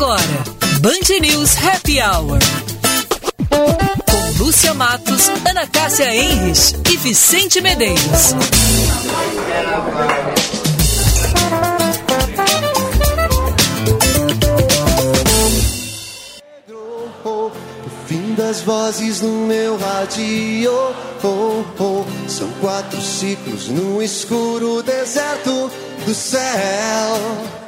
Agora, Band News Happy Hour. Com Lúcia Matos, Ana Cássia Enres e Vicente Medeiros. Das vozes no meu rádio. Oh, oh. São quatro ciclos no escuro deserto do céu.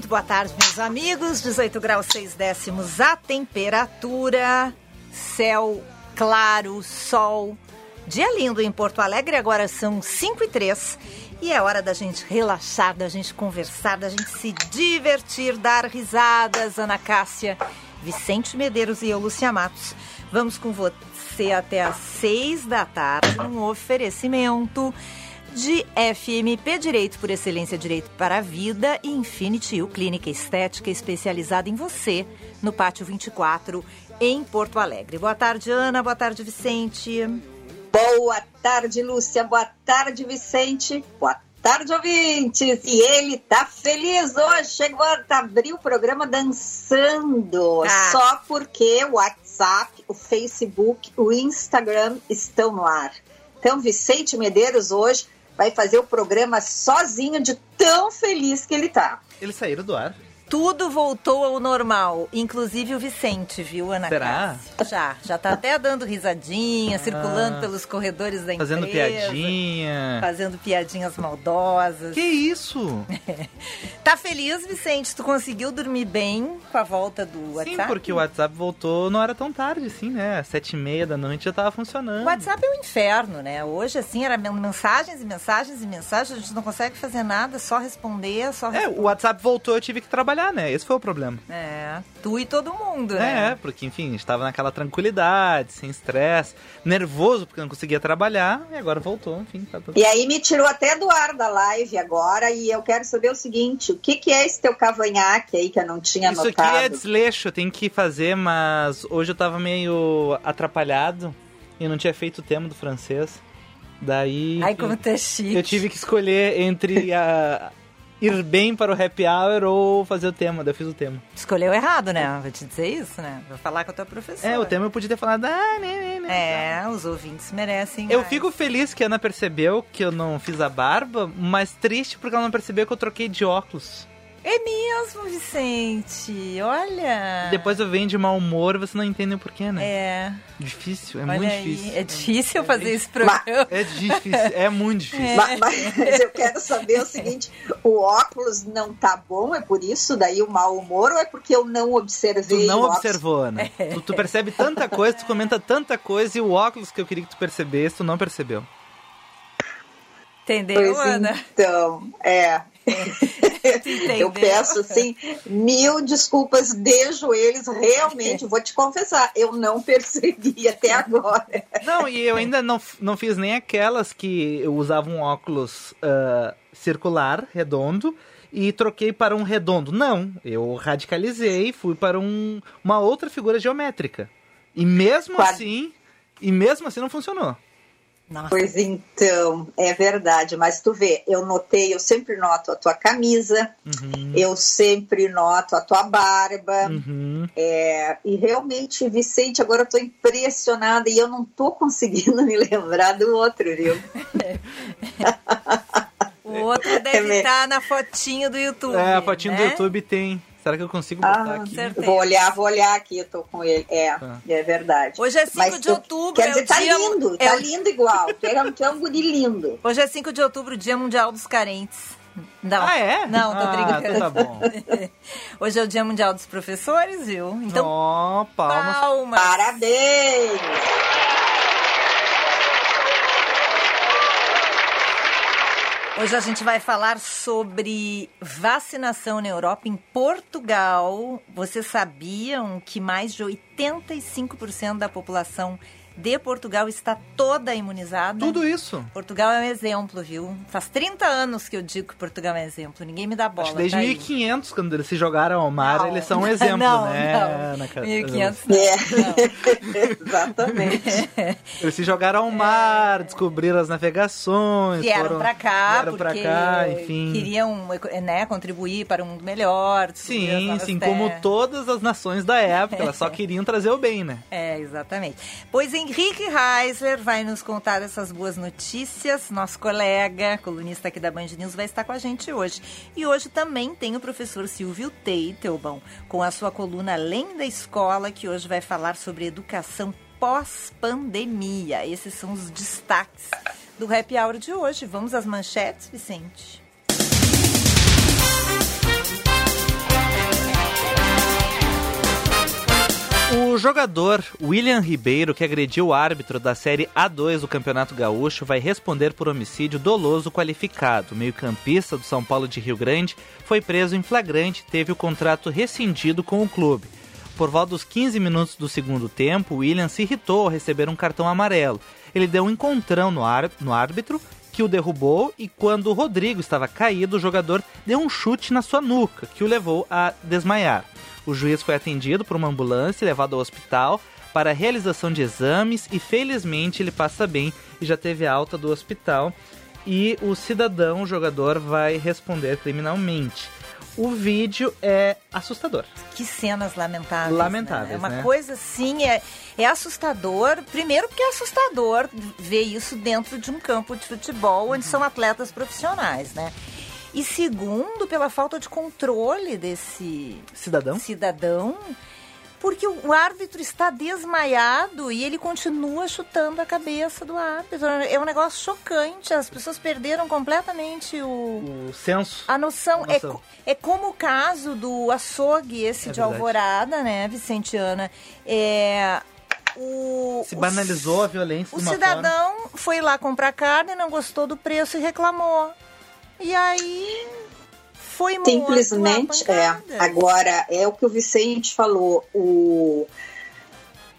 muito boa tarde, meus amigos. 18 graus 6 décimos a temperatura, céu claro, sol. Dia lindo em Porto Alegre, agora são 5 e 3 e é hora da gente relaxar, da gente conversar, da gente se divertir, dar risadas. Ana Cássia, Vicente Medeiros e eu, Lúcia Matos. Vamos com você até às 6 da tarde, um oferecimento de FMP Direito por Excelência Direito para a Vida e Infinity U Clínica Estética especializada em você, no Pátio 24, em Porto Alegre. Boa tarde, Ana. Boa tarde, Vicente. Boa tarde, Lúcia. Boa tarde, Vicente. Boa tarde, ouvintes. E ele tá feliz hoje. Chegou a abrir o programa dançando. Ah. Só porque o WhatsApp, o Facebook, o Instagram estão no ar. Então, Vicente Medeiros hoje vai fazer o programa sozinho de tão feliz que ele tá. Eles saíram do ar. Tudo voltou ao normal, inclusive o Vicente, viu, Ana Será? Cássia? Já, já tá até dando risadinha, circulando Ah. pelos corredores da Fazendo empresa. piadinha. Fazendo piadinhas maldosas. Que isso? Tá feliz, Vicente? Tu conseguiu dormir bem com a volta do WhatsApp? Sim, porque o WhatsApp voltou, não era tão tarde assim, né? Sete e meia da noite já tava funcionando. O WhatsApp é um inferno, né? Hoje, assim, era mensagens e mensagens e mensagens, a gente não consegue fazer nada, só responder, só É, responder. o WhatsApp voltou, eu tive que trabalhar, né? Esse foi o problema. É, tu e todo mundo, É, né? porque, enfim, a gente tava naquela tranquilidade, sem estresse, nervoso porque eu não conseguia trabalhar, e agora voltou, enfim, tá tudo. E aí me tirou até do ar da live agora e eu quero saber o seguinte, o que, que é esse teu cavanhaque aí que eu não tinha Isso aqui notado? é desleixo, eu tenho que fazer, mas hoje eu tava meio atrapalhado e não tinha feito o tema do francês. Daí. Ai, como tu é chique. Eu tive que escolher entre a, ir bem para o happy hour ou fazer o tema. Daí eu fiz o tema. Escolheu errado, né? Vou te dizer isso, né? Vou falar com a tua professora. É, o tema eu podia ter falado. Ah, né, né, né. É, os ouvintes merecem Eu mais. fico feliz que a Ana percebeu que eu não fiz a barba, mas triste porque ela não percebeu que eu troquei de óculos. É mesmo, Vicente. Olha. Depois eu venho de mau humor você não entende o porquê, né? É, Difícil, é olha muito aí. difícil. É difícil fazer esse programa. É difícil, é muito difícil. Ma- Mas, eu quero saber o seguinte: o óculos não tá bom, é por isso daí o mau humor ou é porque eu não observei Tu não o óculos? observou, Ana. Tu, tu percebe tanta coisa, tu comenta tanta coisa e o óculos que eu queria que tu percebesse, tu não percebeu. Entendeu, Pois Ana? então, é. Eu peço assim mil desculpas de joelhos, realmente, vou te confessar, eu não percebi até agora. Não, e eu ainda não, não fiz nem aquelas que eu usava um óculos ah, circular, redondo, e troquei para um redondo. Não, eu radicalizei e fui para um, uma outra figura geométrica. E mesmo Quad- assim, e mesmo assim não funcionou. Nossa, Pois então, é verdade, mas tu vê, eu notei, eu sempre noto a tua camisa, Uhum, eu sempre noto a tua barba. uhum. É, e realmente, Vicente, agora eu tô impressionada e eu não tô conseguindo me lembrar do outro, viu? o outro É deve mesmo. estar na fotinho do YouTube. É, a fotinho do né? YouTube tem. Será que eu consigo botar Ah, aqui? certo. Vou olhar, vou olhar aqui, eu tô com ele. É, Tá. é verdade. Hoje é 5 Mas de tu- outubro. Quer é dizer, o tá dia- lindo, é tá lindo igual. Tu é, tu é um guri lindo. Hoje é 5 de outubro, Dia Mundial dos Carentes. Não. Ah, é? Não, tô ah, brincando. então tá bom. Hoje é o Dia Mundial dos Professores, viu? Então, Ó, palmas. palmas. Parabéns! Hoje a gente vai falar sobre vacinação na Europa. Em Portugal, vocês sabiam que mais de 85% da população de Portugal está toda imunizada. Tudo isso. Portugal é um exemplo, viu? Faz 30 anos que eu digo que Portugal é um exemplo. Ninguém me dá bola. Acho que desde tá aí. 1500, quando eles se jogaram ao mar, Não. eles são um exemplo, não, né? Não, na ca- 1500 não. É. Exatamente. Eles se jogaram ao mar, descobriram as navegações. Vieram foram- pra cá vieram pra porque cá, enfim. queriam né, contribuir para um mundo melhor. Sim, sim, terras. como todas as nações da época, elas só queriam trazer o bem, né? É, exatamente. Pois Henrique Reisler vai nos contar essas boas notícias. Nosso colega, colunista aqui da Band News, vai estar com a gente hoje. E hoje também tem o professor Silvio Teitelbaum, com a sua coluna Além da Escola, que hoje vai falar sobre educação pós-pandemia. Esses são os destaques do Happy Hour de hoje. Vamos às manchetes, Vicente? O jogador William Ribeiro, que agrediu o árbitro da Série A2 do Campeonato Gaúcho, vai responder por homicídio doloso qualificado. Meio-campista do São Paulo de Rio Grande foi preso em flagrante e teve o contrato rescindido com o clube. Por volta dos 15 minutos do segundo tempo, William se irritou ao receber um cartão amarelo. Ele deu um encontrão no, no árbitro, que o derrubou, e quando o Rodrigo estava caído, o jogador deu um chute na sua nuca, que o levou a desmaiar. O juiz foi atendido por uma ambulância e levado ao hospital para a realização de exames e felizmente ele passa bem e já teve alta do hospital. E o cidadão, o jogador, vai responder criminalmente. O vídeo é assustador. Que cenas lamentáveis. Lamentáveis, né? É uma né? coisa assim, é, é assustador. Primeiro, porque é assustador ver isso dentro de um campo de futebol onde são atletas profissionais, né? E segundo, pela falta de controle desse Cidadão? cidadão, porque o árbitro está desmaiado e ele continua chutando a cabeça do árbitro. É um negócio chocante. As pessoas perderam completamente o, O senso. a noção, A É, noção. co- é como o caso do açougue, esse É de verdade. Alvorada, né, Vicentiana? É, o, Se o banalizou a violência o cidadão foi lá comprar carne, não gostou do preço e reclamou. E aí foi morto Simplesmente, é. Agora, é o que o Vicente falou, o,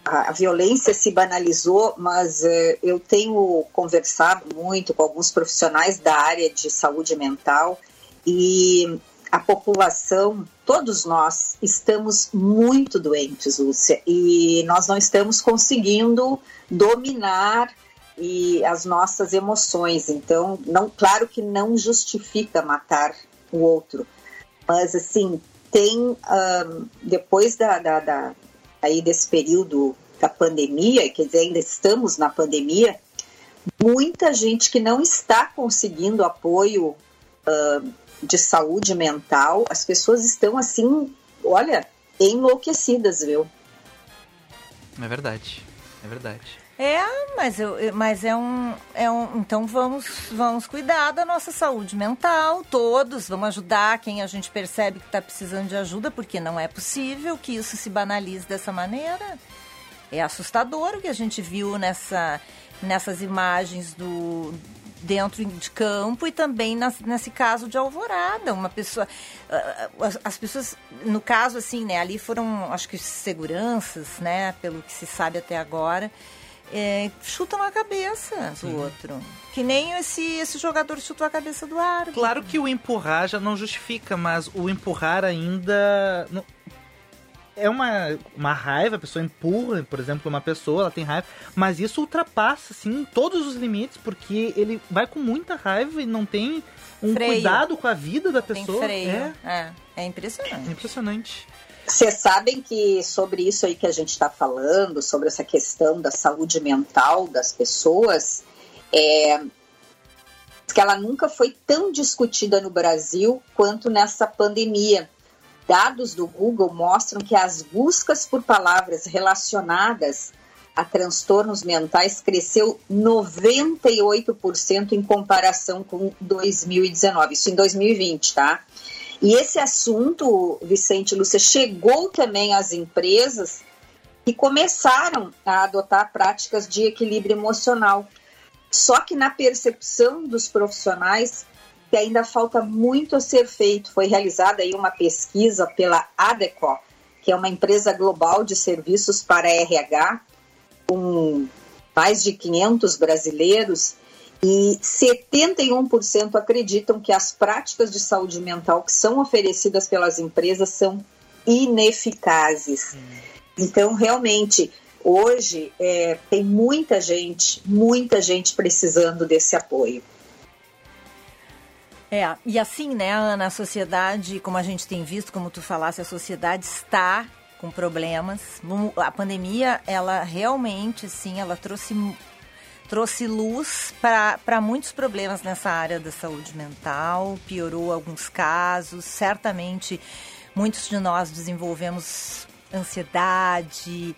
a, a violência se banalizou, mas eh, eu tenho conversado muito com alguns profissionais da área de saúde mental e a população, todos nós, estamos muito doentes, Lúcia, e nós não estamos conseguindo dominar e as nossas emoções. Então, não, claro que não justifica matar o outro, mas assim tem ahn, depois da, da, da- aí desse período da pandemia, quer dizer, ainda estamos na pandemia, muita gente que não está conseguindo apoio ahn, de saúde mental, as pessoas estão assim, olha, enlouquecidas, viu? É verdade. É verdade. É, mas, eu, mas é, um, é um. Então vamos, vamos cuidar da nossa saúde mental, todos. Vamos ajudar quem a gente percebe que está precisando de ajuda, porque não é possível que isso se banalize dessa maneira. É assustador o que a gente viu nessa, nessas imagens do dentro de campo e também nas- nesse caso de Alvorada, uma pessoa ah, as, as pessoas no caso assim, né, ali foram acho que seguranças, né, pelo que se sabe até agora, é, chutam a cabeça do outro. Que nem esse, esse jogador chutou a cabeça do árbitro. Claro que o empurrar já não justifica, mas o empurrar ainda. não- É uma, uma raiva, a pessoa empurra, por exemplo, uma pessoa, ela tem raiva, mas isso ultrapassa, assim, todos os limites, porque ele vai com muita raiva e não tem um Freio. cuidado com a vida da Tem pessoa. freio. É, É, é é impressionante. Vocês sabem que sobre isso aí que a gente está falando, sobre essa questão da saúde mental das pessoas, é, que ela nunca foi tão discutida no Brasil quanto nessa pandemia. Dados do Google mostram que as buscas por palavras relacionadas a transtornos mentais cresceu 98% em comparação com 2019, isso em 2020, tá? E esse assunto, Vicente Lúcia, chegou também às empresas que começaram a adotar práticas de equilíbrio emocional. Só que na percepção dos profissionais que ainda falta muito a ser feito. Foi realizada aí uma pesquisa pela ADECO, que é uma empresa global de serviços para RH, com mais de 500 brasileiros, e 71% acreditam que as práticas de saúde mental que são oferecidas pelas empresas são ineficazes. Hum. Então, realmente, hoje é, tem muita gente, muita gente precisando desse apoio. É, e assim, né, Ana, a sociedade, como a gente tem visto, como tu falasse, a sociedade está com problemas. A pandemia, ela realmente, sim, ela trouxe trouxe luz para muitos problemas nessa área da saúde mental, piorou alguns casos, certamente muitos de nós desenvolvemos ansiedade,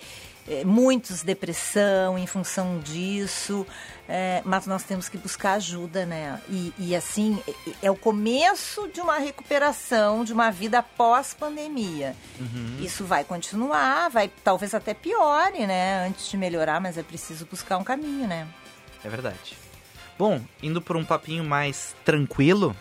eh, muitos depressão em função disso, é, mas nós temos que buscar ajuda, né? E, e assim, é, é o começo de uma recuperação de uma vida pós-pandemia. Uhum. Isso vai continuar, vai talvez até piore, né? Antes de melhorar, mas é preciso buscar um caminho, né? É verdade. Bom, indo por um papinho mais tranquilo,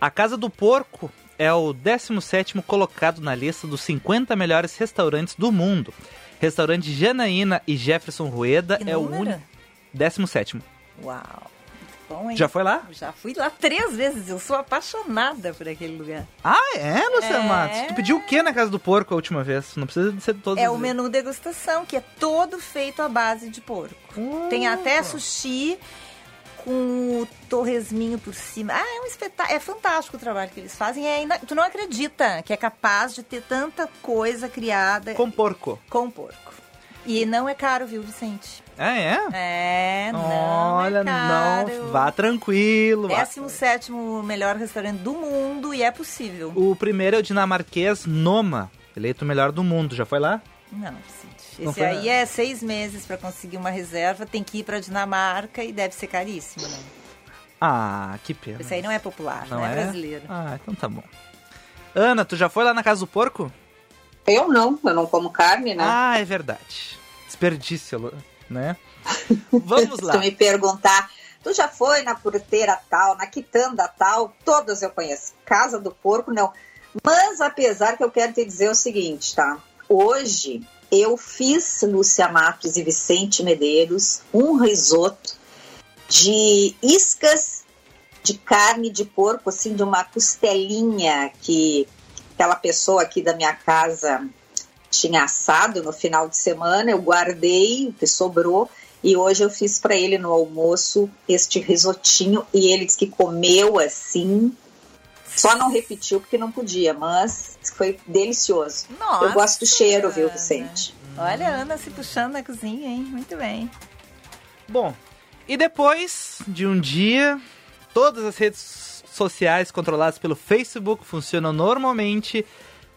a Casa do Porco é o 17 colocado na lista dos 50 melhores restaurantes do mundo. Restaurante Janaína e Jefferson Rueda é o único. 17. Uau! Bom, hein? Já foi lá? Já fui lá três vezes. Eu sou apaixonada por aquele lugar. Ah, é, Luciana é... Matos? Tu pediu o que na Casa do Porco a última vez? Não precisa ser todos. É o menu degustação, que é todo feito à base de porco. Uh. Tem até sushi com o torresminho por cima. Ah, é um espetáculo. É fantástico o trabalho que eles fazem. É Tu não acredita que é capaz de ter tanta coisa criada. Com porco. Com porco. E não é caro, viu, Vicente? Ah, é? É, não. É Olha, é não, vá tranquilo. 17 melhor restaurante do mundo e é possível. O primeiro é o dinamarquês Noma, eleito o melhor do mundo. Já foi lá? Não, Vicente. Esse aí é seis meses para conseguir uma reserva, tem que ir para Dinamarca e deve ser caríssimo, né? Ah, que pena. Esse aí não é popular, não, não é, é brasileiro. Ah, então tá bom. Ana, tu já foi lá na Casa do Porco? Eu não, eu não como carne, né? Ah, é verdade. Desperdício, né? Vamos lá. Se tu me perguntar, tu já foi na porteira tal, na quitanda tal, todas eu conheço. Casa do Porco, não. Mas apesar que eu quero te dizer o seguinte, tá? Hoje eu fiz Lúcia Matos e Vicente Medeiros um risoto de iscas de carne de porco, assim, de uma costelinha que aquela pessoa aqui da minha casa tinha assado no final de semana, eu guardei o que sobrou e hoje eu fiz para ele no almoço este risotinho e ele disse que comeu assim. Só não repetiu porque não podia, mas foi delicioso. Nossa, eu gosto do cheiro, viu, Vicente? Olha a Ana se puxando na cozinha, hein? Muito bem. Bom, e depois de um dia, todas as redes sociais controladas pelo Facebook funcionam normalmente.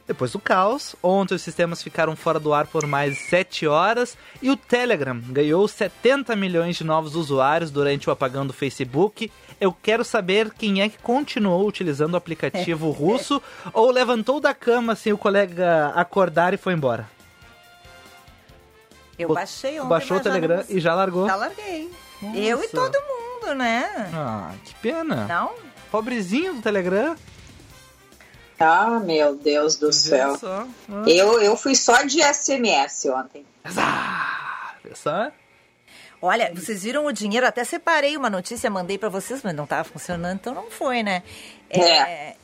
Depois do caos, ontem os sistemas ficaram fora do ar por mais 7 horas e o Telegram ganhou 70 milhões de novos usuários durante o apagão do Facebook. Eu quero saber quem é que continuou utilizando o aplicativo russo ou levantou da cama sem o colega acordar e foi embora. Eu baixei ontem. Baixou o Telegram e já largou? Já larguei. Nossa. Eu e todo mundo, né? Ah, que pena. Não? Pobrezinho do Telegram. Ah, meu Deus do céu. Ah. Eu, eu fui só de SMS ontem. Ah, só? Olha, vocês viram o dinheiro? Até separei uma notícia, mandei para vocês, mas não estava funcionando, então não foi, né? É. é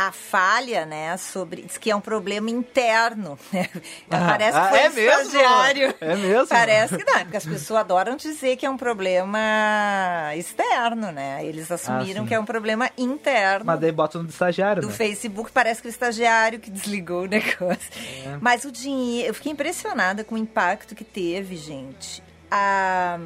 a falha, né, sobre. Diz que é um problema interno. Né? Ah, Parece que ah, foi é estagiário. É mesmo? Parece que não, é porque as pessoas adoram dizer que é um problema externo, né? Eles assumiram ah, que é um problema interno. Mas daí botam no estagiário. Do né? Facebook, parece que o estagiário que desligou o negócio. É. Mas o dinheiro. Eu fiquei impressionada com o impacto que teve, gente. A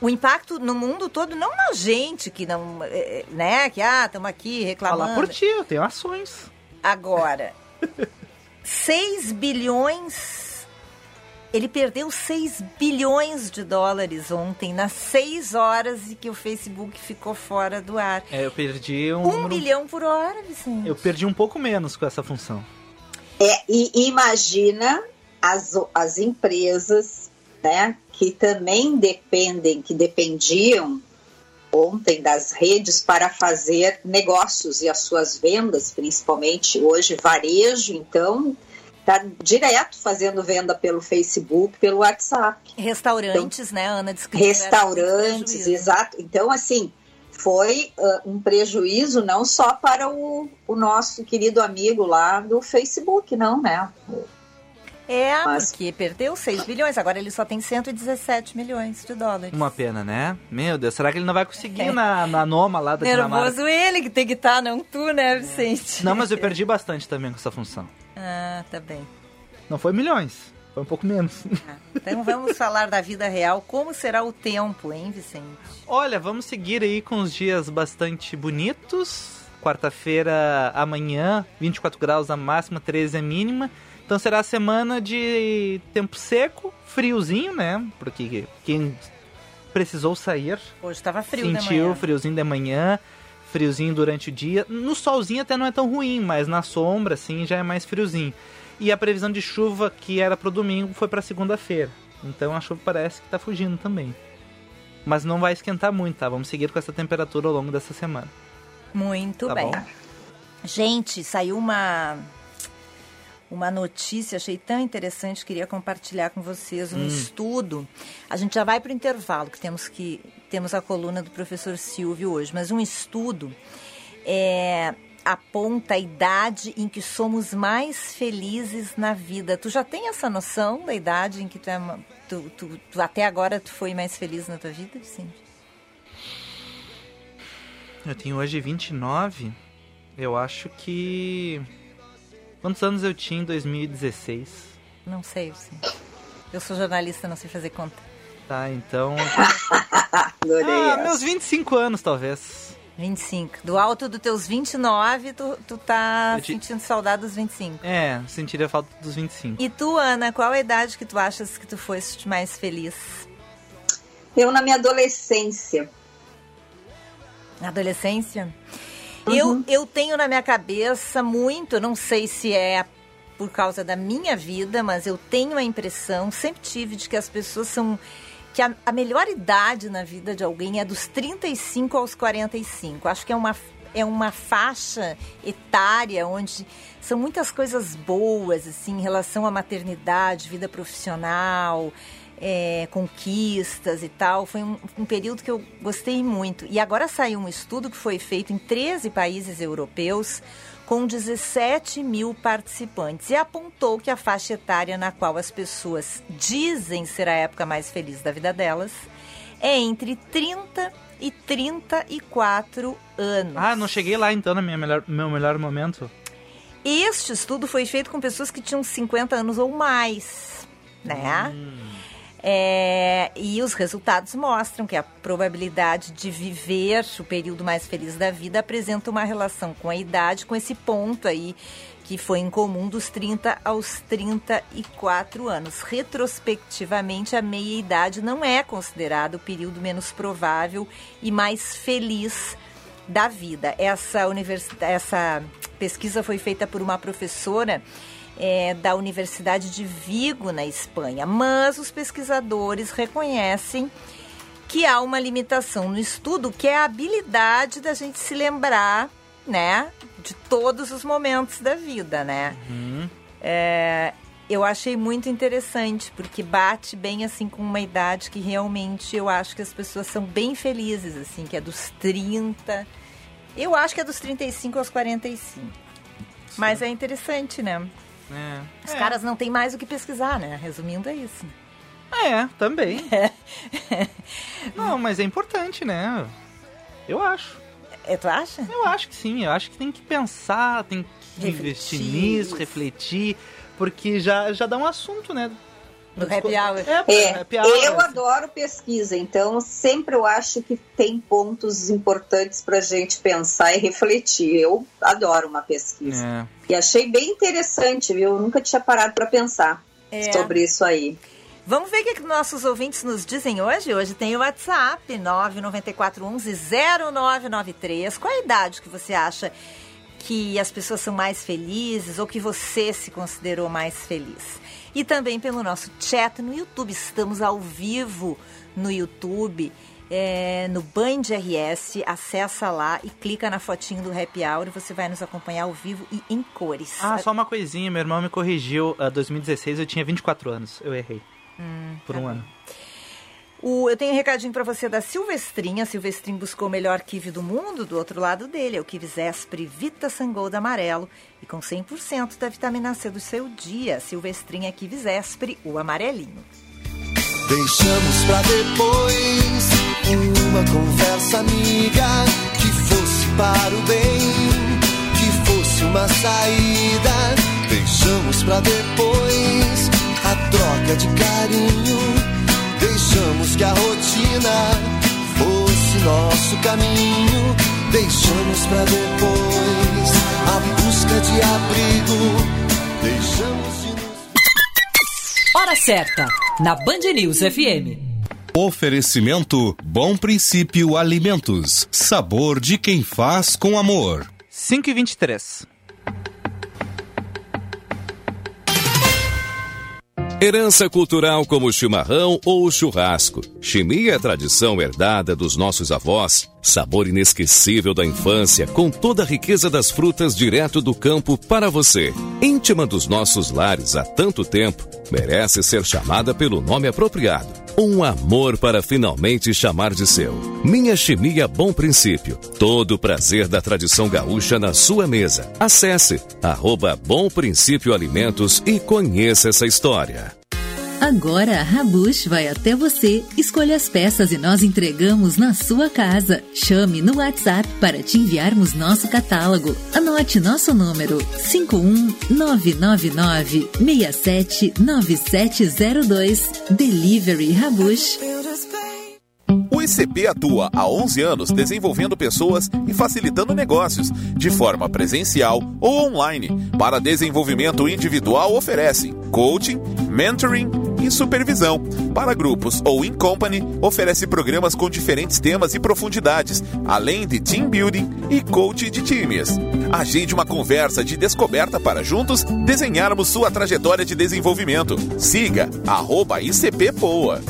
o impacto no mundo todo, não na gente que não, é, é, né, que ah, estamos aqui reclamando. Fala por ti, eu tenho ações. Agora, 6 bilhões ele perdeu 6 bilhões de dólares ontem, nas 6 horas em que o Facebook ficou fora do ar. É, eu perdi um. Um número... bilhão por hora, Vicente. Eu perdi um pouco menos com essa função. É, e imagina as, as empresas né, que também dependem, que dependiam ontem das redes para fazer negócios e as suas vendas, principalmente hoje varejo, então está direto fazendo venda pelo Facebook, pelo WhatsApp. Restaurantes, então, né, Ana? Restaurantes, exato. Então, assim, foi uh, um prejuízo não só para o, o, nosso querido amigo lá do Facebook, não, né? É, Mas... porque perdeu 6 bilhões, agora ele só tem 117 milhões de dólares. Uma pena, né? Meu Deus, será que ele não vai conseguir é. na, na Noma lá da Nervoso Dinamarca? ele que tem que estar, tá, não tu, né, Vicente? Não, mas eu perdi bastante também com essa função. Ah, tá bem. Não foi milhões, foi um pouco menos. Ah, então vamos falar da vida real. Como será o tempo, hein, Vicente? Olha, vamos seguir aí com os dias bastante bonitos. Quarta-feira, amanhã, 24 graus a máxima, 13 a mínima. Então será a semana de tempo seco, friozinho, né? Porque quem precisou sair. Hoje estava frio Sentiu friozinho de manhã, friozinho durante o dia. No solzinho até não é tão ruim, mas na sombra, assim, já é mais friozinho. E a previsão de chuva que era pro domingo foi para segunda-feira. Então a chuva parece que tá fugindo também. Mas não vai esquentar muito, tá? Vamos seguir com essa temperatura ao longo dessa semana. Muito tá bem. Bom? Gente, saiu uma uma notícia, achei tão interessante, queria compartilhar com vocês um hum. estudo. A gente já vai para o intervalo, que temos que temos a coluna do professor Silvio hoje, mas um estudo é, aponta a idade em que somos mais felizes na vida. Tu já tem essa noção da idade em que tu, é, tu, tu, tu até agora tu foi mais feliz na tua vida, Vicente? Eu tenho hoje 29. Eu acho que Quantos anos eu tinha em 2016? Não sei, sim. Eu sou jornalista, não sei fazer conta. Tá, então. Adorei. Ah, meus 25 anos, talvez. 25. Do alto dos teus 29, tu, tu tá te... sentindo saudade dos 25. É, sentiria falta dos 25. E tu, Ana, qual a idade que tu achas que tu foste mais feliz? Eu na minha adolescência. Na adolescência? Uhum. Eu, eu tenho na minha cabeça muito, não sei se é por causa da minha vida, mas eu tenho a impressão, sempre tive, de que as pessoas são. que a, a melhor idade na vida de alguém é dos 35 aos 45. Acho que é uma, é uma faixa etária onde são muitas coisas boas, assim, em relação à maternidade, vida profissional é, conquistas e tal. Foi um, um, período que eu gostei muito. E agora saiu um estudo que foi feito em 13 países europeus com 17 mil participantes e apontou que a faixa etária na qual as pessoas dizem ser a época mais feliz da vida delas é entre 30 e 34 anos. Ah, não cheguei lá então no meu melhor momento. Este estudo foi feito com pessoas que tinham 50 anos ou mais, né? Hum. É, e os resultados mostram que a probabilidade de viver o período mais feliz da vida apresenta uma relação com a idade, com esse ponto aí que foi em comum dos 30 aos 34 anos. Retrospectivamente, a meia-idade não é considerado o período menos provável e mais feliz da vida. Essa, essa pesquisa foi feita por uma professora é, da Universidade de Vigo, na Espanha. Mas os pesquisadores reconhecem que há uma limitação no estudo, que é a habilidade da gente se lembrar, né, de todos os momentos da vida, né? Uhum. É, eu achei muito interessante, porque bate bem assim com uma idade que realmente eu acho que as pessoas são bem felizes, assim, que é dos 30. Eu acho que é dos 35 aos 45. Sim. Mas é interessante, né? É. Os é. caras não têm mais o que pesquisar, né? Resumindo, é isso. É, também. É. não, mas é importante, né? Eu acho. É, tu acha? Eu acho que sim. Eu acho que tem que pensar, tem que refletir. investir nisso, refletir, porque já, já dá um assunto, né? No happy hour. É, é happy hour, eu adoro pesquisa, então sempre eu acho que tem pontos importantes para gente pensar e refletir. Eu adoro uma pesquisa. É. E achei bem interessante, viu? Eu nunca tinha parado para pensar é. sobre isso aí. Vamos ver o que, que nossos ouvintes nos dizem hoje. Hoje tem o WhatsApp 994110993. Qual a idade que você acha que as pessoas são mais felizes ou que você se considerou mais feliz? e também pelo nosso chat no YouTube. Estamos ao vivo no YouTube. é, no Band RS, acessa lá e clica na fotinho do Happy Hour e você vai nos acompanhar ao vivo e em cores. Ah, só uma coisinha, meu irmão me corrigiu. Uh, 2016 eu tinha 24 anos, eu errei. Hum, por tá um bom. ano. O, eu tenho um recadinho para você da Silvestrinha. Silvestrin buscou o melhor kiwi do mundo. Do outro lado dele é o kiwi Zespri Vita Sangold amarelo e com 100% da vitamina C do seu dia. Silvestrinha kiwi Zespri, o amarelinho. Deixamos pra depois uma conversa amiga que fosse para o bem, que fosse uma saída. Deixamos pra depois a troca de carinho. Deixamos que a rotina fosse nosso caminho. Deixamos pra depois a busca de abrigo. Deixamos de nos Hora certa, na Band News FM. Oferecimento Bom Princípio Alimentos. Sabor de quem faz com amor. 5 e 23. Herança cultural como o chimarrão ou o churrasco. Chimia é tradição herdada dos nossos avós. Sabor inesquecível da infância, com toda a riqueza das frutas direto do campo para você. Íntima dos nossos lares há tanto tempo, merece ser chamada pelo nome apropriado. Um amor para finalmente chamar de seu. Minha Chimia Bom Princípio. Todo o prazer da tradição gaúcha na sua mesa. Acesse arroba Bom Princípio Alimentos e conheça essa história. Agora a Rabush vai até você, escolha as peças e nós entregamos na sua casa. Chame no WhatsApp para te enviarmos nosso catálogo. Anote nosso número 51999679702. Delivery Rabush. O ICP atua há 11 anos desenvolvendo pessoas e facilitando negócios, de forma presencial ou online. Para desenvolvimento individual, oferece coaching, mentoring e supervisão. Para grupos ou in company, oferece programas com diferentes temas e profundidades, além de team building e coach de times. Agende uma conversa de descoberta para juntos desenharmos sua trajetória de desenvolvimento. Siga arroba ICP Poa.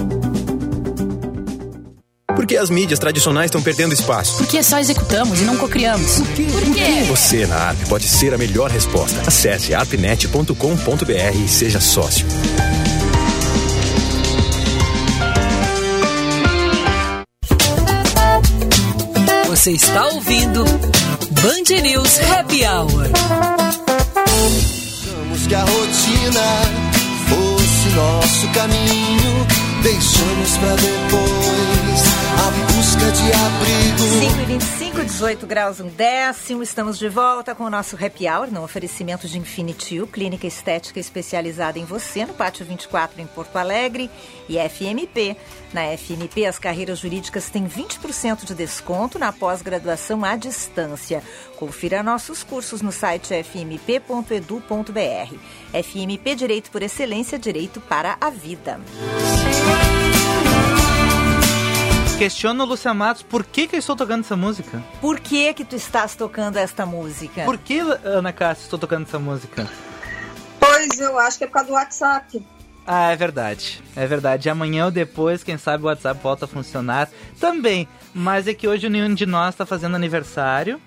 Por que as mídias tradicionais estão perdendo espaço? Porque só executamos e não cocriamos. Por quê? Por quê? Você na App pode ser a melhor resposta. Acesse appnet.com.br e seja sócio. Você está ouvindo Band News Happy Hour. Deixamos que a rotina fosse nosso caminho. Deixamos pra depois busca de abrigo. 5 e 25, 18 graus, um décimo. Estamos de volta com o nosso Happy Hour, no oferecimento de Infinity U, clínica estética especializada em você, no Pátio 24, em Porto Alegre, e FMP. Na FMP, as carreiras jurídicas têm 20% de desconto na pós-graduação à distância. Confira nossos cursos no site fmp.edu.br. FMP Direito por Excelência, Direito para a Vida. Questiono, Lúcia Matos, por que, que eu estou tocando essa música? Por que que tu estás tocando esta música? Por que, Ana Cássia, estou tocando essa música? Pois eu acho que é por causa do WhatsApp. Ah, é verdade. É verdade. Amanhã ou depois, quem sabe o WhatsApp volta a funcionar também. Mas é que hoje nenhum de nós está fazendo aniversário.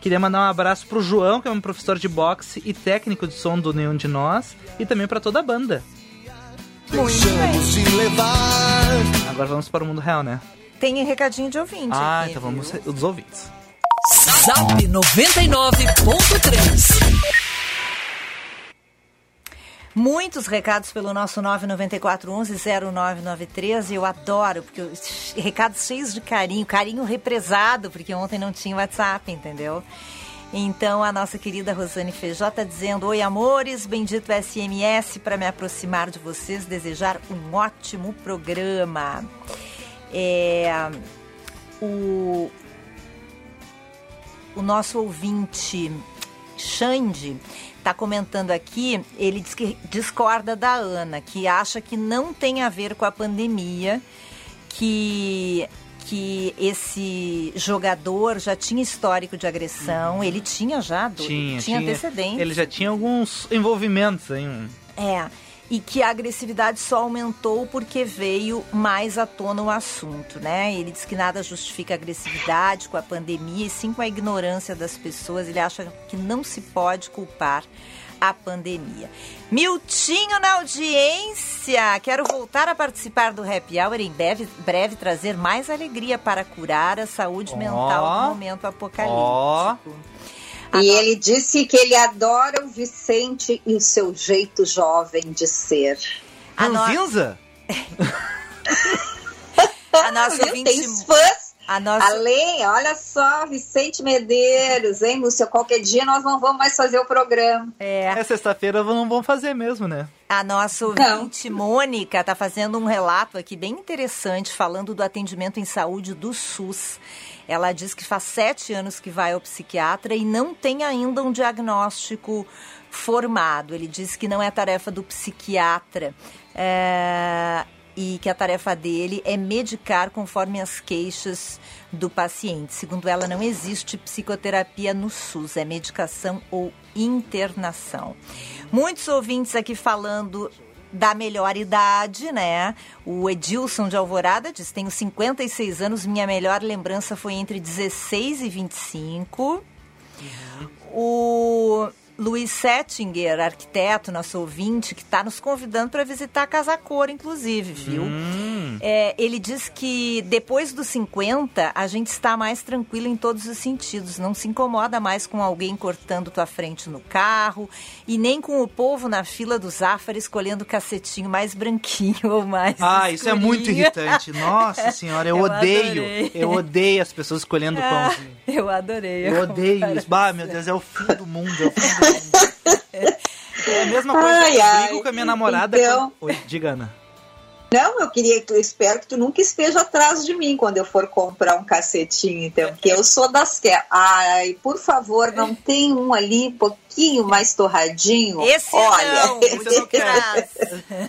Queria mandar um abraço pro João, que é um professor de boxe e técnico de som do Nenhum de Nós, e também para toda a banda. Deixamos de levar. Agora vamos para o mundo real, né? Tem recadinho de ouvinte. Ah, aqui, então vamos viu? os ouvintes. Zap 99.3. Muitos recados pelo nosso 994110993 e eu adoro, porque eu- recados cheios de carinho, carinho represado, porque ontem não tinha WhatsApp, entendeu? Então a nossa querida Rosane Feijó está dizendo: Oi, amores, bendito SMS para me aproximar de vocês, desejar um ótimo programa. É, o, o nosso ouvinte Xande está comentando aqui, ele diz que discorda da Ana, que acha que não tem a ver com a pandemia, que que esse jogador já tinha histórico de agressão, ele tinha já, do- Tinha, tinha antecedentes. Ele já tinha alguns envolvimentos aí. Um... É. e que a agressividade só aumentou porque veio mais à tona o assunto, né? Ele diz que nada justifica a agressividade com a pandemia e sim com a ignorância das pessoas. Ele acha que não se pode culpar a pandemia. Miltinho na audiência! Quero voltar a participar do Happy Hour em breve, breve trazer mais alegria para curar a saúde Ó. mental no momento apocalíptico. E ele disse que ele adora o Vicente e o seu jeito jovem de ser. A no-? A nossa ouvinte- Tem fãs. A nossa... Além, olha só, Vicente Medeiros, hein, Lúcia? Qualquer dia nós não vamos mais fazer o programa. É, É sexta-feira, não vão fazer mesmo, né? A nossa ouvinte Mônica está fazendo um relato aqui bem interessante, falando do atendimento em saúde do SUS. Ela diz que faz sete anos que vai ao psiquiatra e não tem ainda um diagnóstico formado. Ele diz que não é tarefa do psiquiatra. é, E que a tarefa dele é medicar conforme as queixas do paciente. Segundo ela, não existe psicoterapia no SUS, é medicação ou internação. Muitos ouvintes aqui falando da melhor idade, né? O Edilson de Alvorada diz: tenho 56 anos, minha melhor lembrança foi entre 16 e 25. O Luiz Settinger, arquiteto, nosso ouvinte, que está nos convidando para visitar a Casa Cor, inclusive, viu? É, ele diz que depois dos 50, a gente está mais tranquilo em todos os sentidos. Não se incomoda mais com alguém cortando tua frente no carro e nem com o povo na fila do Zafra escolhendo o cacetinho mais branquinho ou mais. Ah, isso é muito escurinho. irritante. Nossa senhora, eu, Eu odeio. adorei. Eu odeio as pessoas escolhendo Ah, pãozinho. eu adorei. Eu odeio isso. Bah, meu Deus, é o fim do mundo. É, o fim do mundo. é a mesma coisa Ai, que eu ai, brigo com a minha namorada. então- quando- Oi, diga, Ana. Não, eu queria, eu espero que tu nunca esteja atrás de mim quando eu for comprar um cacetinho, então, porque eu sou das que. Ai, por favor, não tem um ali um pouquinho mais torradinho? Esse Olha, não, esse não.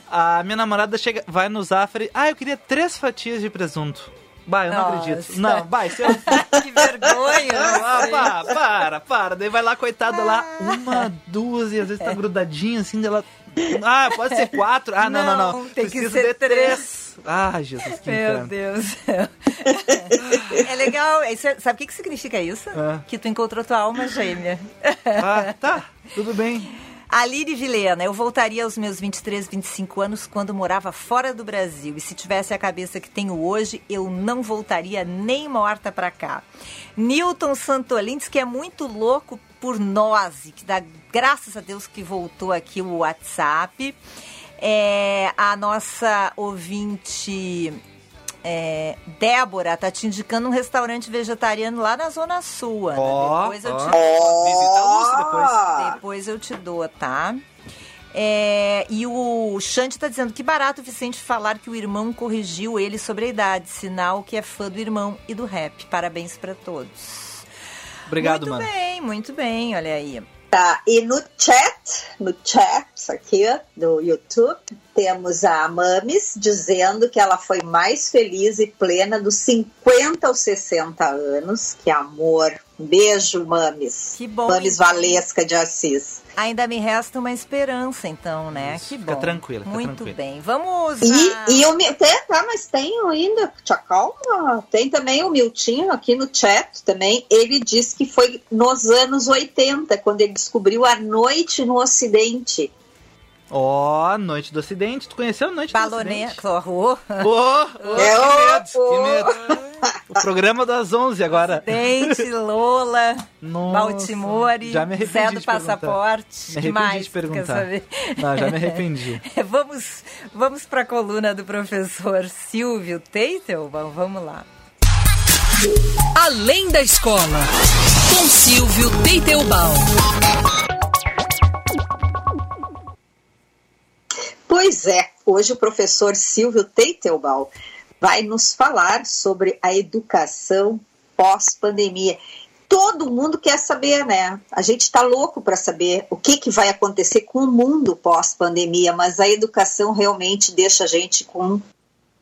A minha namorada chega, vai no Zafra e. Ah, eu queria três fatias de presunto. Bah, eu não Nossa. acredito. Não, vai, isso é que vergonha. Ah, não sei. pá, para, para. Daí vai lá, coitada, lá, uma, duas, e às vezes tá grudadinha assim, dela. Ah, pode ser quatro? Ah, não, não, não. Não, tem que Preciso ser de três. Ah, Jesus, que Meu inferno. Deus do céu. É legal. É- sabe o que, que significa isso? Ah. Que tu encontrou tua alma gêmea. Ah, tá, tudo bem. Aline Vilena, eu voltaria aos meus 23, 25 anos quando morava fora do Brasil. E se tivesse a cabeça que tenho hoje, eu não voltaria nem morta pra cá. Newton Santolin diz que é muito louco por nós e que dá graças a Deus que voltou aqui o WhatsApp. É, a nossa ouvinte é, Débora tá te indicando um restaurante vegetariano lá na Zona Sul. Ó, depois eu te ó. Visita a Lúcia depois. Depois eu te dou, tá? É, e o Xande tá dizendo que barato o Vicente falar que o irmão corrigiu ele sobre a idade, sinal que é fã do irmão e do rap. Parabéns pra todos. Obrigado, muito mano. bem, muito bem, olha aí. Tá, e no chat, no chat aqui do YouTube, temos a Mames dizendo que ela foi mais feliz e plena dos 50 aos 60 anos. Que amor. Um Beijo, Mames. Que bom, Mames então. Valesca de Assis. Ainda me resta uma esperança, então, né? Isso, que fica bom. tranquila, fica Muito tranquila. bem. Vamos. E, e o tem, tá, mas tem ainda, te acalma. Tem também o Miltinho aqui no chat também. Ele diz que foi nos anos 80, quando ele descobriu a noite no Ocidente. Ó, Noite do Ocidente. Tu conheceu a Noite do Balonê. Ocidente? Horror. Ô, É, que medo, que medo. O programa das 11 agora. Dente, Lola, Nossa, Baltimore, já me arrependi Zé do. Passaporte. Me que arrependi mais? de perguntar. saber? Não, já me arrependi. vamos vamos para a coluna do professor Silvio Teitelbaum. Vamos lá. Além da escola, com Silvio Teitelbaum. Pois é, hoje o professor Silvio Teitelbaum vai nos falar sobre a educação pós-pandemia. Todo mundo quer saber, né? A gente está louco para saber o que, que vai acontecer com o mundo pós-pandemia, mas a educação realmente deixa a gente com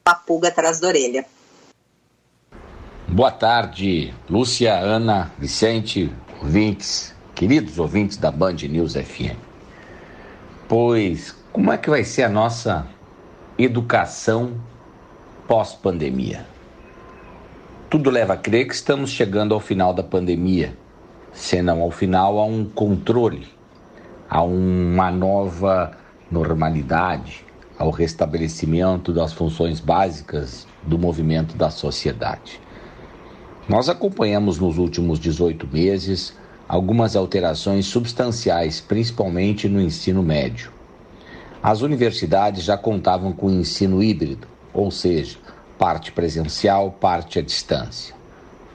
uma pulga atrás da orelha. Boa tarde, Lúcia, Ana, Vicente, ouvintes, queridos ouvintes da Band News FM. Pois Como é que vai ser a nossa educação pós-pandemia? Tudo leva a crer que estamos chegando ao final da pandemia, se não ao final, a um controle, a uma nova normalidade, ao restabelecimento das funções básicas do movimento da sociedade. Nós acompanhamos nos últimos 18 meses algumas alterações substanciais, principalmente no ensino médio. As universidades já contavam com ensino híbrido, ou seja, parte presencial, parte à distância.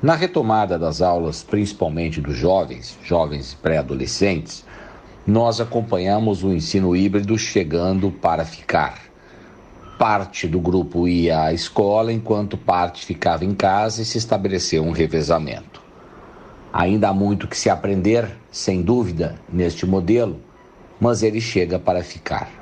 Na retomada das aulas, principalmente dos jovens, jovens pré-adolescentes, nós acompanhamos o ensino híbrido chegando para ficar. Parte do grupo ia à escola, enquanto parte ficava em casa e se estabeleceu um revezamento. Ainda há muito que se aprender, sem dúvida, neste modelo, mas ele chega para ficar.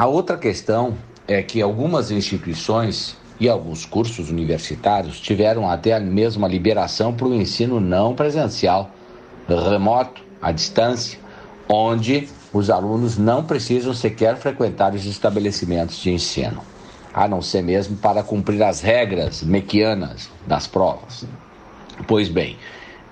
A outra questão é que algumas instituições e alguns cursos universitários tiveram até a mesma liberação para o ensino não presencial, remoto, à distância, onde os alunos não precisam sequer frequentar os estabelecimentos de ensino, a não ser mesmo para cumprir as regras mequianas das provas. Pois bem,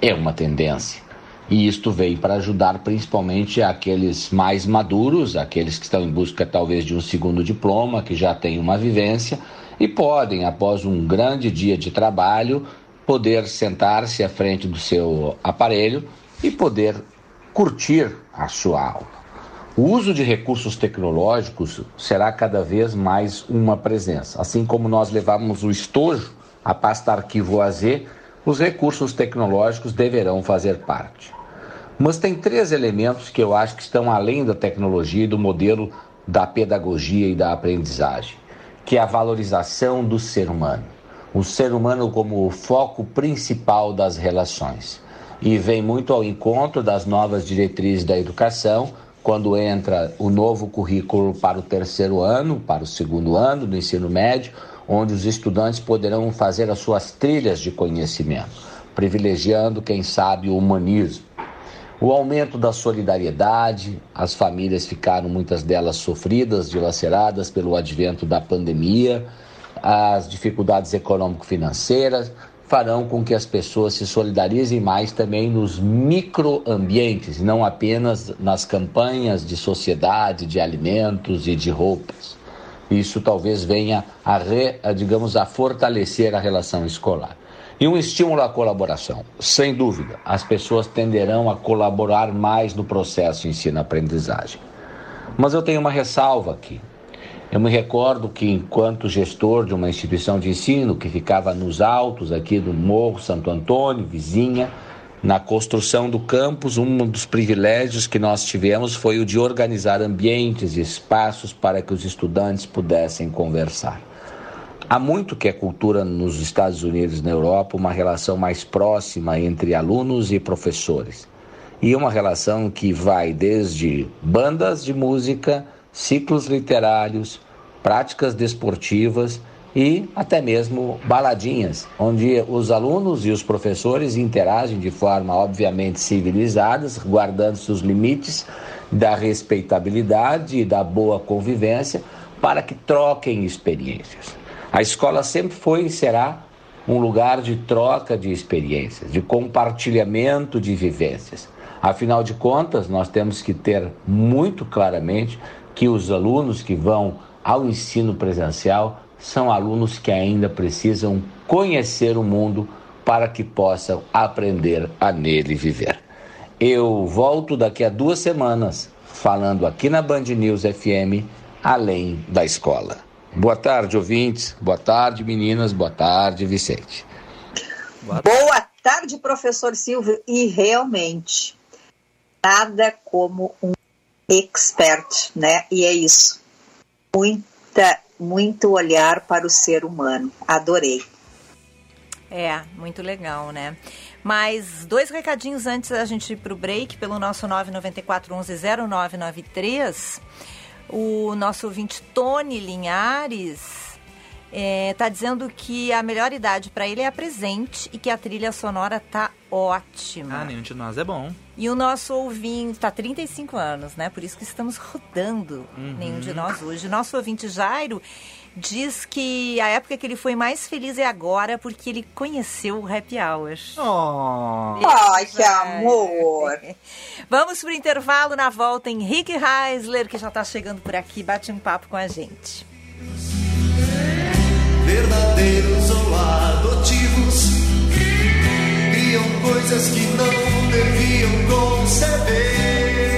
é uma tendência. E isto veio para ajudar principalmente aqueles mais maduros, aqueles que estão em busca talvez de um segundo diploma, que já têm uma vivência e podem, após um grande dia de trabalho, poder sentar-se à frente do seu aparelho e poder curtir a sua aula. O uso de recursos tecnológicos será cada vez mais uma presença. Assim como nós levamos o estojo, a pasta arquivo AZ, os recursos tecnológicos deverão fazer parte. Mas tem três elementos que eu acho que estão além da tecnologia e do modelo da pedagogia e da aprendizagem que é a valorização do ser humano. O ser humano como o foco principal das relações. E vem muito ao encontro das novas diretrizes da educação, quando entra o novo currículo para o terceiro ano, para o segundo ano do ensino médio, onde os estudantes poderão fazer as suas trilhas de conhecimento, privilegiando, quem sabe, o humanismo o aumento da solidariedade, as famílias ficaram muitas delas sofridas, dilaceradas pelo advento da pandemia, as dificuldades econômico-financeiras farão com que as pessoas se solidarizem mais também nos microambientes, não apenas nas campanhas de sociedade, de alimentos e de roupas. Isso talvez venha a, re, a digamos, a fortalecer a relação escolar. E um estímulo à colaboração. Sem dúvida, as pessoas tenderão a colaborar mais no processo ensino-aprendizagem. Mas eu tenho uma ressalva aqui. Eu me recordo que, enquanto gestor de uma instituição de ensino que ficava nos altos aqui do Morro Santo Antônio, vizinha, na construção do campus, um dos privilégios que nós tivemos foi o de organizar ambientes e espaços para que os estudantes pudessem conversar. Há muito que é cultura nos Estados Unidos e na Europa uma relação mais próxima entre alunos e professores. E uma relação que vai desde bandas de música, ciclos literários, práticas desportivas e até mesmo baladinhas, onde os alunos e os professores interagem de forma obviamente civilizadas, guardando seus limites da respeitabilidade e da boa convivência, para que troquem experiências. A escola sempre foi e será um lugar de troca de experiências, de compartilhamento de vivências. Afinal de contas, nós temos que ter muito claramente que os alunos que vão ao ensino presencial são alunos que ainda precisam conhecer o mundo para que possam aprender a nele viver. Eu volto daqui a duas semanas falando aqui na Band News FM, além da escola. Boa tarde, ouvintes. Boa tarde, meninas. Boa tarde, Vicente. Boa, Boa tarde, professor Silvio. E realmente, nada como um expert, né? E é isso. Muita, muito olhar para o ser humano. Adorei. É, muito legal, né? Mas dois recadinhos antes da gente ir para o break, pelo nosso 994 11 0993 o nosso ouvinte Tony Linhares É, tá dizendo que a melhor idade para ele é a presente e que a trilha sonora tá ótima. Ah, nenhum de nós é bom. E o nosso ouvinte tá 35 anos, né? Por isso que estamos rodando Uhum. nenhum de nós hoje. Nosso ouvinte Jairo diz que a época que ele foi mais feliz é agora porque ele conheceu o Happy Hour. Oh. Ai, que amor! Vamos pro intervalo na volta. Henrique Heisler, que já tá chegando por aqui, bate um papo com a gente. verdadeiros ou adotivos, criam coisas que não deviam conceber.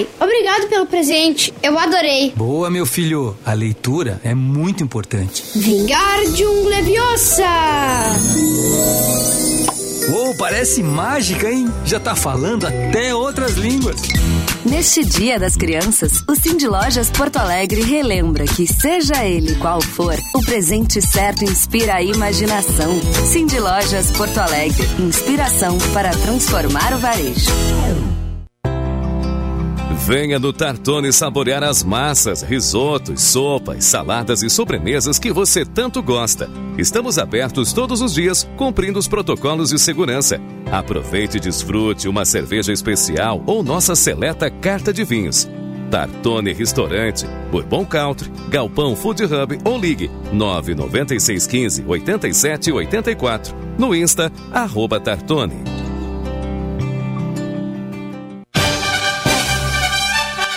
Pai, obrigado pelo presente. Eu adorei. Boa, meu filho. A leitura é muito importante. Vingardium Leviosa! Uou, parece mágica, hein? Já tá falando até outras línguas. Neste Dia das Crianças, o Cindy Lojas Porto Alegre relembra que, seja ele qual for, o presente certo inspira a imaginação. Cindy Lojas Porto Alegre, inspiração para transformar o varejo. Venha no Tartone saborear as massas, risotos, sopas, saladas e sobremesas que você tanto gosta. Estamos abertos todos os dias, cumprindo os protocolos de segurança. Aproveite e desfrute uma cerveja especial ou nossa seleta carta de vinhos. Tartone Restaurante, Bourbon Country, Galpão Food Hub ou ligue 99615 8784. No Insta, arroba Tartone.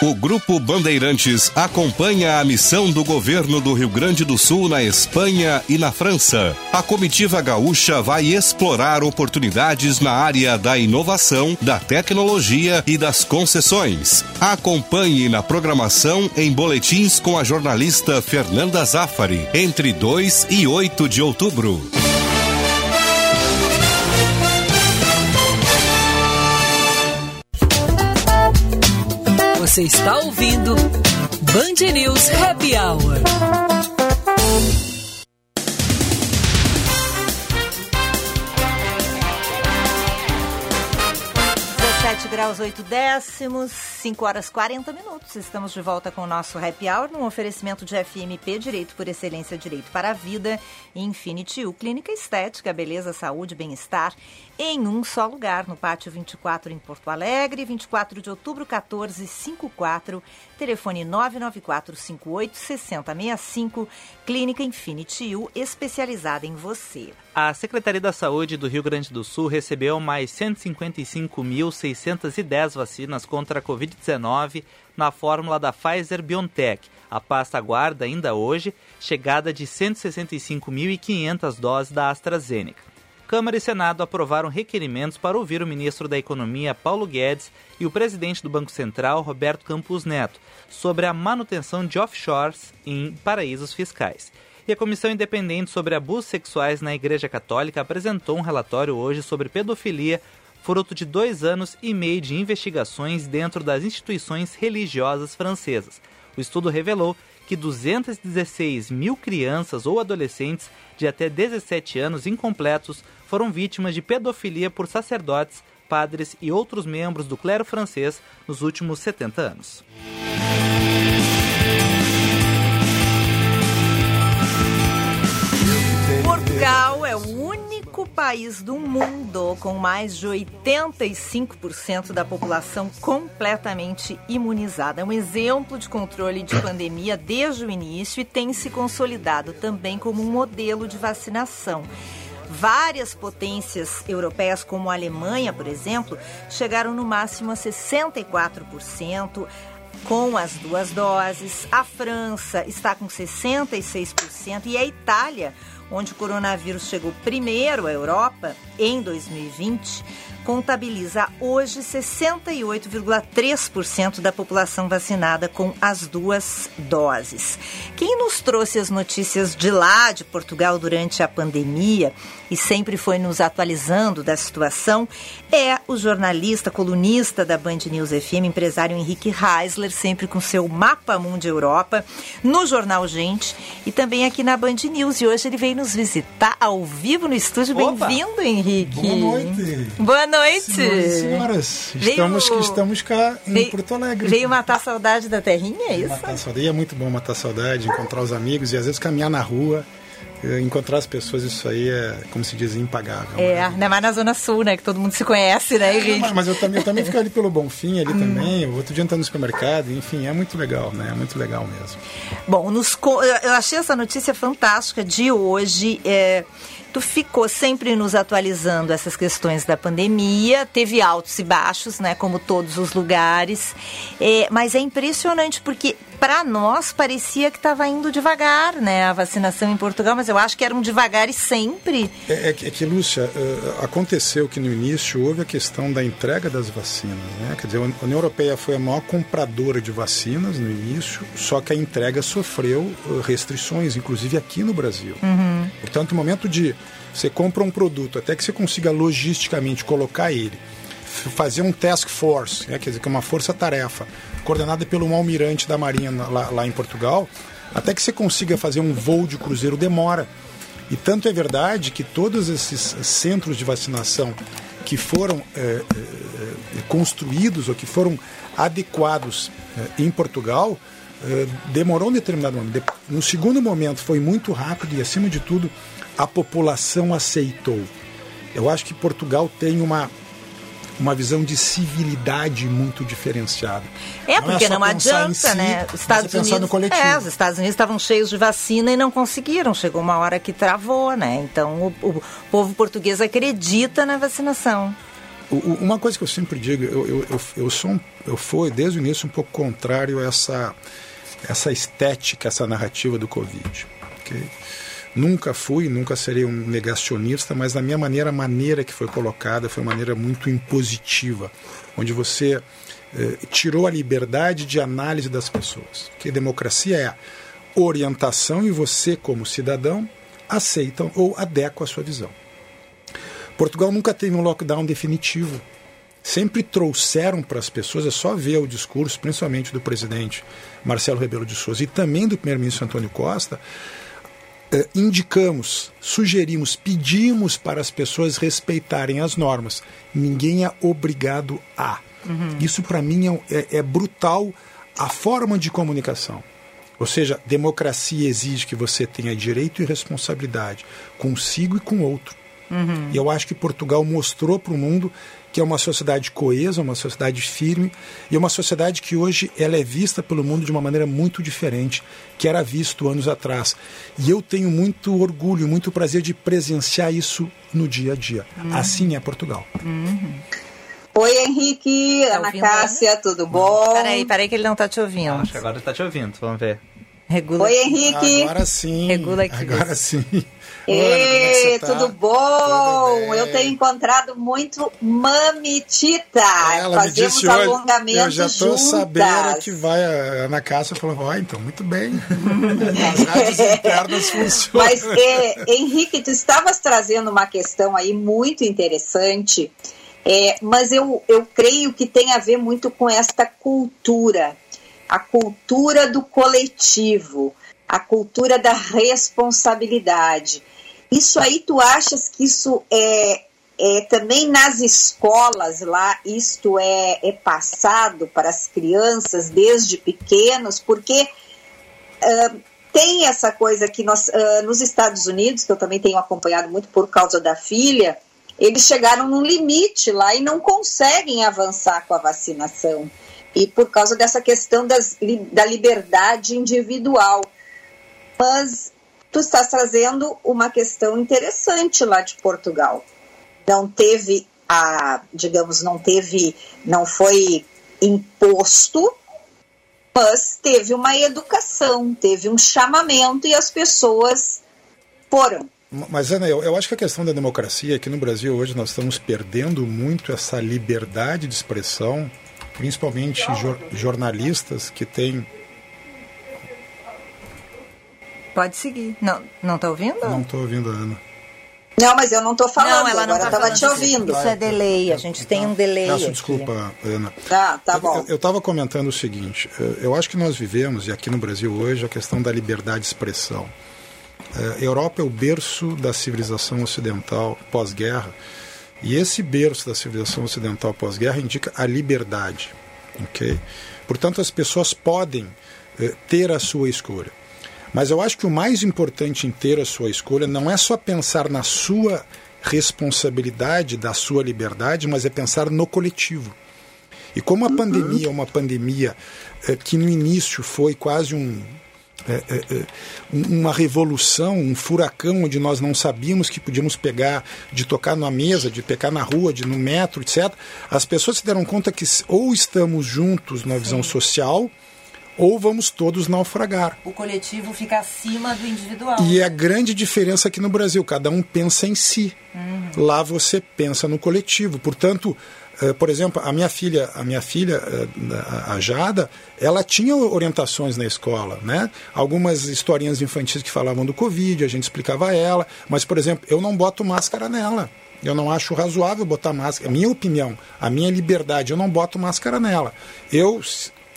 O Grupo Bandeirantes acompanha a missão do governo do Rio Grande do Sul na Espanha e na França. A comitiva gaúcha vai explorar oportunidades na área da inovação, da tecnologia e das concessões. Acompanhe na programação em boletins com a jornalista Fernanda Zaffari, entre 2 e 8 de outubro. Você está ouvindo Band News Happy Hour. 17 graus 8 décimos, 5 horas 40 minutos. Estamos de volta com o nosso Happy Hour, num oferecimento de FMP, Direito por Excelência, Direito para a Vida, Infinity U, Clínica Estética, Beleza, Saúde, Bem-Estar, em um só lugar, no Pátio 24 em Porto Alegre, 24 de outubro, 1454, telefone 994586065, Clínica Infinity U, especializada em você. A Secretaria da Saúde do Rio Grande do Sul recebeu mais 155.610 vacinas contra a Covid-19 na fórmula da Pfizer-BioNTech. A pasta aguarda ainda hoje chegada de 165.500 doses da AstraZeneca. Câmara e Senado aprovaram requerimentos para ouvir o ministro da Economia, Paulo Guedes, e o presidente do Banco Central, Roberto Campos Neto, sobre a manutenção de offshores em paraísos fiscais. E a Comissão Independente sobre Abusos Sexuais na Igreja Católica apresentou um relatório hoje sobre pedofilia, fruto de dois anos e meio de investigações dentro das instituições religiosas francesas. O estudo revelou que 216 mil crianças ou adolescentes de até 17 anos incompletos foram vítimas de pedofilia por sacerdotes, padres e outros membros do clero francês nos últimos 70 anos. Portugal é o único país do mundo com mais de 85% da população completamente imunizada. É um exemplo de controle de pandemia desde o início e tem se consolidado também como um modelo de vacinação. Várias potências europeias, como a Alemanha, por exemplo, chegaram no máximo a 64% com as duas doses. A França está com 66% e a Itália, onde o coronavírus chegou primeiro à Europa em 2020, contabiliza hoje 68,3% da população vacinada com as duas doses. Quem nos trouxe as notícias de lá, de Portugal, durante a pandemia e sempre foi nos atualizando da situação, é o jornalista, colunista da Band News FM, empresário Henrique Reisler, sempre com seu Mapa Mundo Europa, no Jornal Gente e também aqui na Band News. E hoje ele veio nos visitar ao vivo no estúdio. Bem-vindo, Henrique. Boa noite. Boa noite. Senhoras e senhoras, estamos, Veio- estamos cá em veio- Porto Alegre. Veio matar saudade da terrinha, é isso? Matar saudade. E é muito bom matar saudade, encontrar os amigos e às vezes caminhar na rua, eh, encontrar as pessoas, isso aí é, como se diz, impagável. É, ainda mais na Zona Sul, né? Que todo mundo se conhece, né, Henrique? Mas, mas eu também, eu também fico ali pelo Bonfim, Hum. ali também. O outro dia entrando no supermercado, enfim, é muito legal, né? É muito legal mesmo. Bom, nos eu achei essa notícia fantástica de hoje. é, tu ficou sempre nos atualizando essas questões da pandemia, teve altos e baixos, né? Como todos os lugares. É, mas é impressionante porque para nós parecia que estava indo devagar, né? A vacinação em Portugal, mas eu acho que era um devagar e sempre. É, é que- é que, Lúcia, eh, aconteceu que no início houve a questão da entrega das vacinas. Né? Quer dizer, a União Europeia foi a maior compradora de vacinas no início, só que a entrega sofreu eh, restrições, inclusive aqui no Brasil. Portanto, no momento de você compra um produto, até que você consiga logisticamente colocar ele, fazer um task force, né, quer dizer, que é uma força-tarefa, coordenada pelo um almirante da Marinha lá, lá em Portugal, até que você consiga fazer um voo de cruzeiro demora. E tanto é verdade que todos esses centros de vacinação que foram eh, eh, construídos ou que foram adequados eh, em Portugal demorou um determinado momento. No segundo momento foi muito rápido e, acima de tudo, a população aceitou. Eu acho que Portugal tem uma, uma visão de civilidade muito diferenciada. É, porque só não, pensar em adianta, si, né? mas Os Estados é Unidos, coletivo. é, os Estados Unidos estavam cheios de vacina e não conseguiram. Chegou uma hora que travou, né? Então o, o povo português acredita na vacinação. Uma coisa que eu sempre digo, eu, eu, eu, eu sou um- eu fui desde o início um pouco contrário a essa, essa estética, essa narrativa do Covid. ok? Nunca fui, nunca serei um negacionista, mas na minha maneira, a maneira que foi colocada foi uma maneira muito impositiva, onde você eh, tirou a liberdade de análise das pessoas. Que democracia é orientação e você, como cidadão, aceita ou adequa a sua visão. Portugal nunca teve um lockdown definitivo. Sempre trouxeram para as pessoas, é só ver o discurso, principalmente do presidente Marcelo Rebelo de Souza e também do primeiro-ministro Antônio Costa, eh, indicamos, sugerimos, pedimos para as pessoas respeitarem as normas. Ninguém é obrigado a. Isso para mim é, é- é brutal a forma de comunicação. Ou seja, democracia exige que você tenha direito e responsabilidade consigo e com o outro. E eu acho que Portugal mostrou para o mundo que é uma sociedade coesa, uma sociedade firme e uma sociedade que hoje ela é vista pelo mundo de uma maneira muito diferente que era visto anos atrás. E eu tenho muito orgulho, muito prazer de presenciar isso no dia a dia. Assim é Portugal. Oi, Henrique, Tá Ana Cássia, tudo bom? Peraí, peraí que ele não tá te ouvindo. Acho que agora tá te ouvindo, vamos ver. Regula. Oi, Henrique. Agora sim. Regula aqui. Agora sim. Como é você tá? tudo bom? Tudo. Eu tenho encontrado muito mamitita. Ela me Fazemos disse hoje, alongamentos eu já estou sabendo que vai a Ana Cássia falou, ó, então, muito bem. As rádios internas funcionam. Mas, é, Henrique, tu estavas trazendo uma questão aí muito interessante, é, mas eu, eu creio que tem a ver muito com esta cultura, a cultura do coletivo, a cultura da responsabilidade. Isso aí, tu achas que isso é, é também nas escolas lá, isto é, é passado para as crianças desde pequenos, porque ah, tem essa coisa que nós, uh, nos Estados Unidos, que eu também tenho acompanhado muito por causa da filha, eles chegaram num limite lá e não conseguem avançar com a vacinação. E por causa dessa questão das, da liberdade individual. Mas tu estás trazendo uma questão interessante lá de Portugal. Não teve a, digamos, não teve, não foi imposto, mas teve uma educação, teve um chamamento e as pessoas foram. Mas, Ana, eu, eu acho que a questão da democracia, aqui no Brasil hoje nós estamos perdendo muito essa liberdade de expressão, principalmente jor, jornalistas que têm. Pode seguir. Não, não está ouvindo? Não estou ouvindo, Ana. Não, mas eu não estou falando, não, ela não agora estava tá te ouvindo. Isso é delay, a gente tem um delay. Peço aqui. desculpa, Ana. Ah, tá bom. Eu estava comentando o seguinte: eu acho que nós vivemos, e aqui no Brasil hoje, a questão da liberdade de expressão. A Europa é o berço da civilização ocidental pós-guerra, e esse berço da civilização ocidental pós-guerra indica a liberdade. ok? Portanto, as pessoas podem eh, ter a sua escolha. Mas eu acho que o mais importante em ter a sua escolha não é só pensar na sua responsabilidade, da sua liberdade, mas é pensar no coletivo. E como a uhum. pandemia é uma pandemia é, que no início foi quase um, é, é, uma revolução, um furacão onde nós não sabíamos que podíamos pegar, de tocar na mesa, de pegar na rua, de no metro, etc. As pessoas se deram conta que ou estamos juntos na visão social, ou vamos todos naufragar. O coletivo fica acima do individual. E é a grande diferença aqui no Brasil, cada um pensa em si. Uhum. Lá você pensa no coletivo. Portanto, uh, por exemplo, a minha filha, a minha filha, uh, a Jada, ela tinha orientações na escola, né? Algumas historinhas infantis que falavam do Covid, a gente explicava a ela, mas por exemplo, eu não boto máscara nela. Eu não acho razoável botar máscara. É minha opinião, a minha liberdade, eu não boto máscara nela. Eu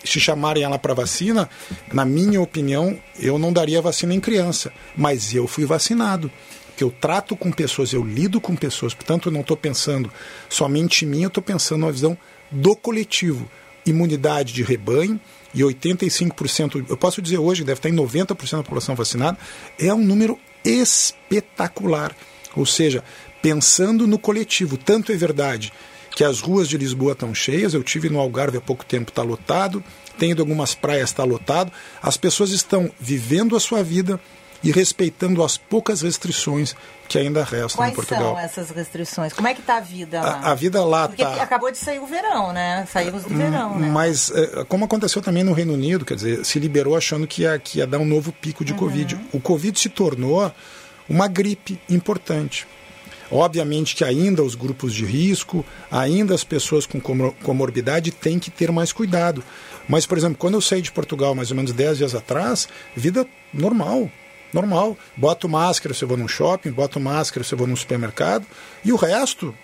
se chamarem ela para vacina, na minha opinião, eu não daria vacina em criança. Mas eu fui vacinado. Que eu trato com pessoas, eu lido com pessoas, portanto, eu não estou pensando somente em mim, eu estou pensando na visão do coletivo. Imunidade de rebanho, e 85%, eu posso dizer hoje, deve estar em 90% da população vacinada, é um número espetacular. Ou seja, pensando no coletivo. Tanto é verdade que as ruas de Lisboa estão cheias. Eu tive no Algarve há pouco tempo, está lotado. Tenho ido algumas praias, está lotado. As pessoas estão vivendo a sua vida e respeitando as poucas restrições que ainda restam Quais em Portugal. Quais são essas restrições? Como é que está a vida lá? A, a vida lá Porque tá... acabou de sair o verão, né? Saímos do verão, né? Mas, é, como aconteceu também no Reino Unido, quer dizer, se liberou achando que ia, que ia dar um novo pico de uhum. Covid. O Covid se tornou uma gripe importante. Obviamente que ainda os grupos de risco, ainda as pessoas com comorbidade têm que ter mais cuidado. Mas, por exemplo, quando eu saí de Portugal mais ou menos 10 dias atrás, vida normal, normal. Boto máscara se eu vou num shopping, boto máscara se eu vou num supermercado, e o resto,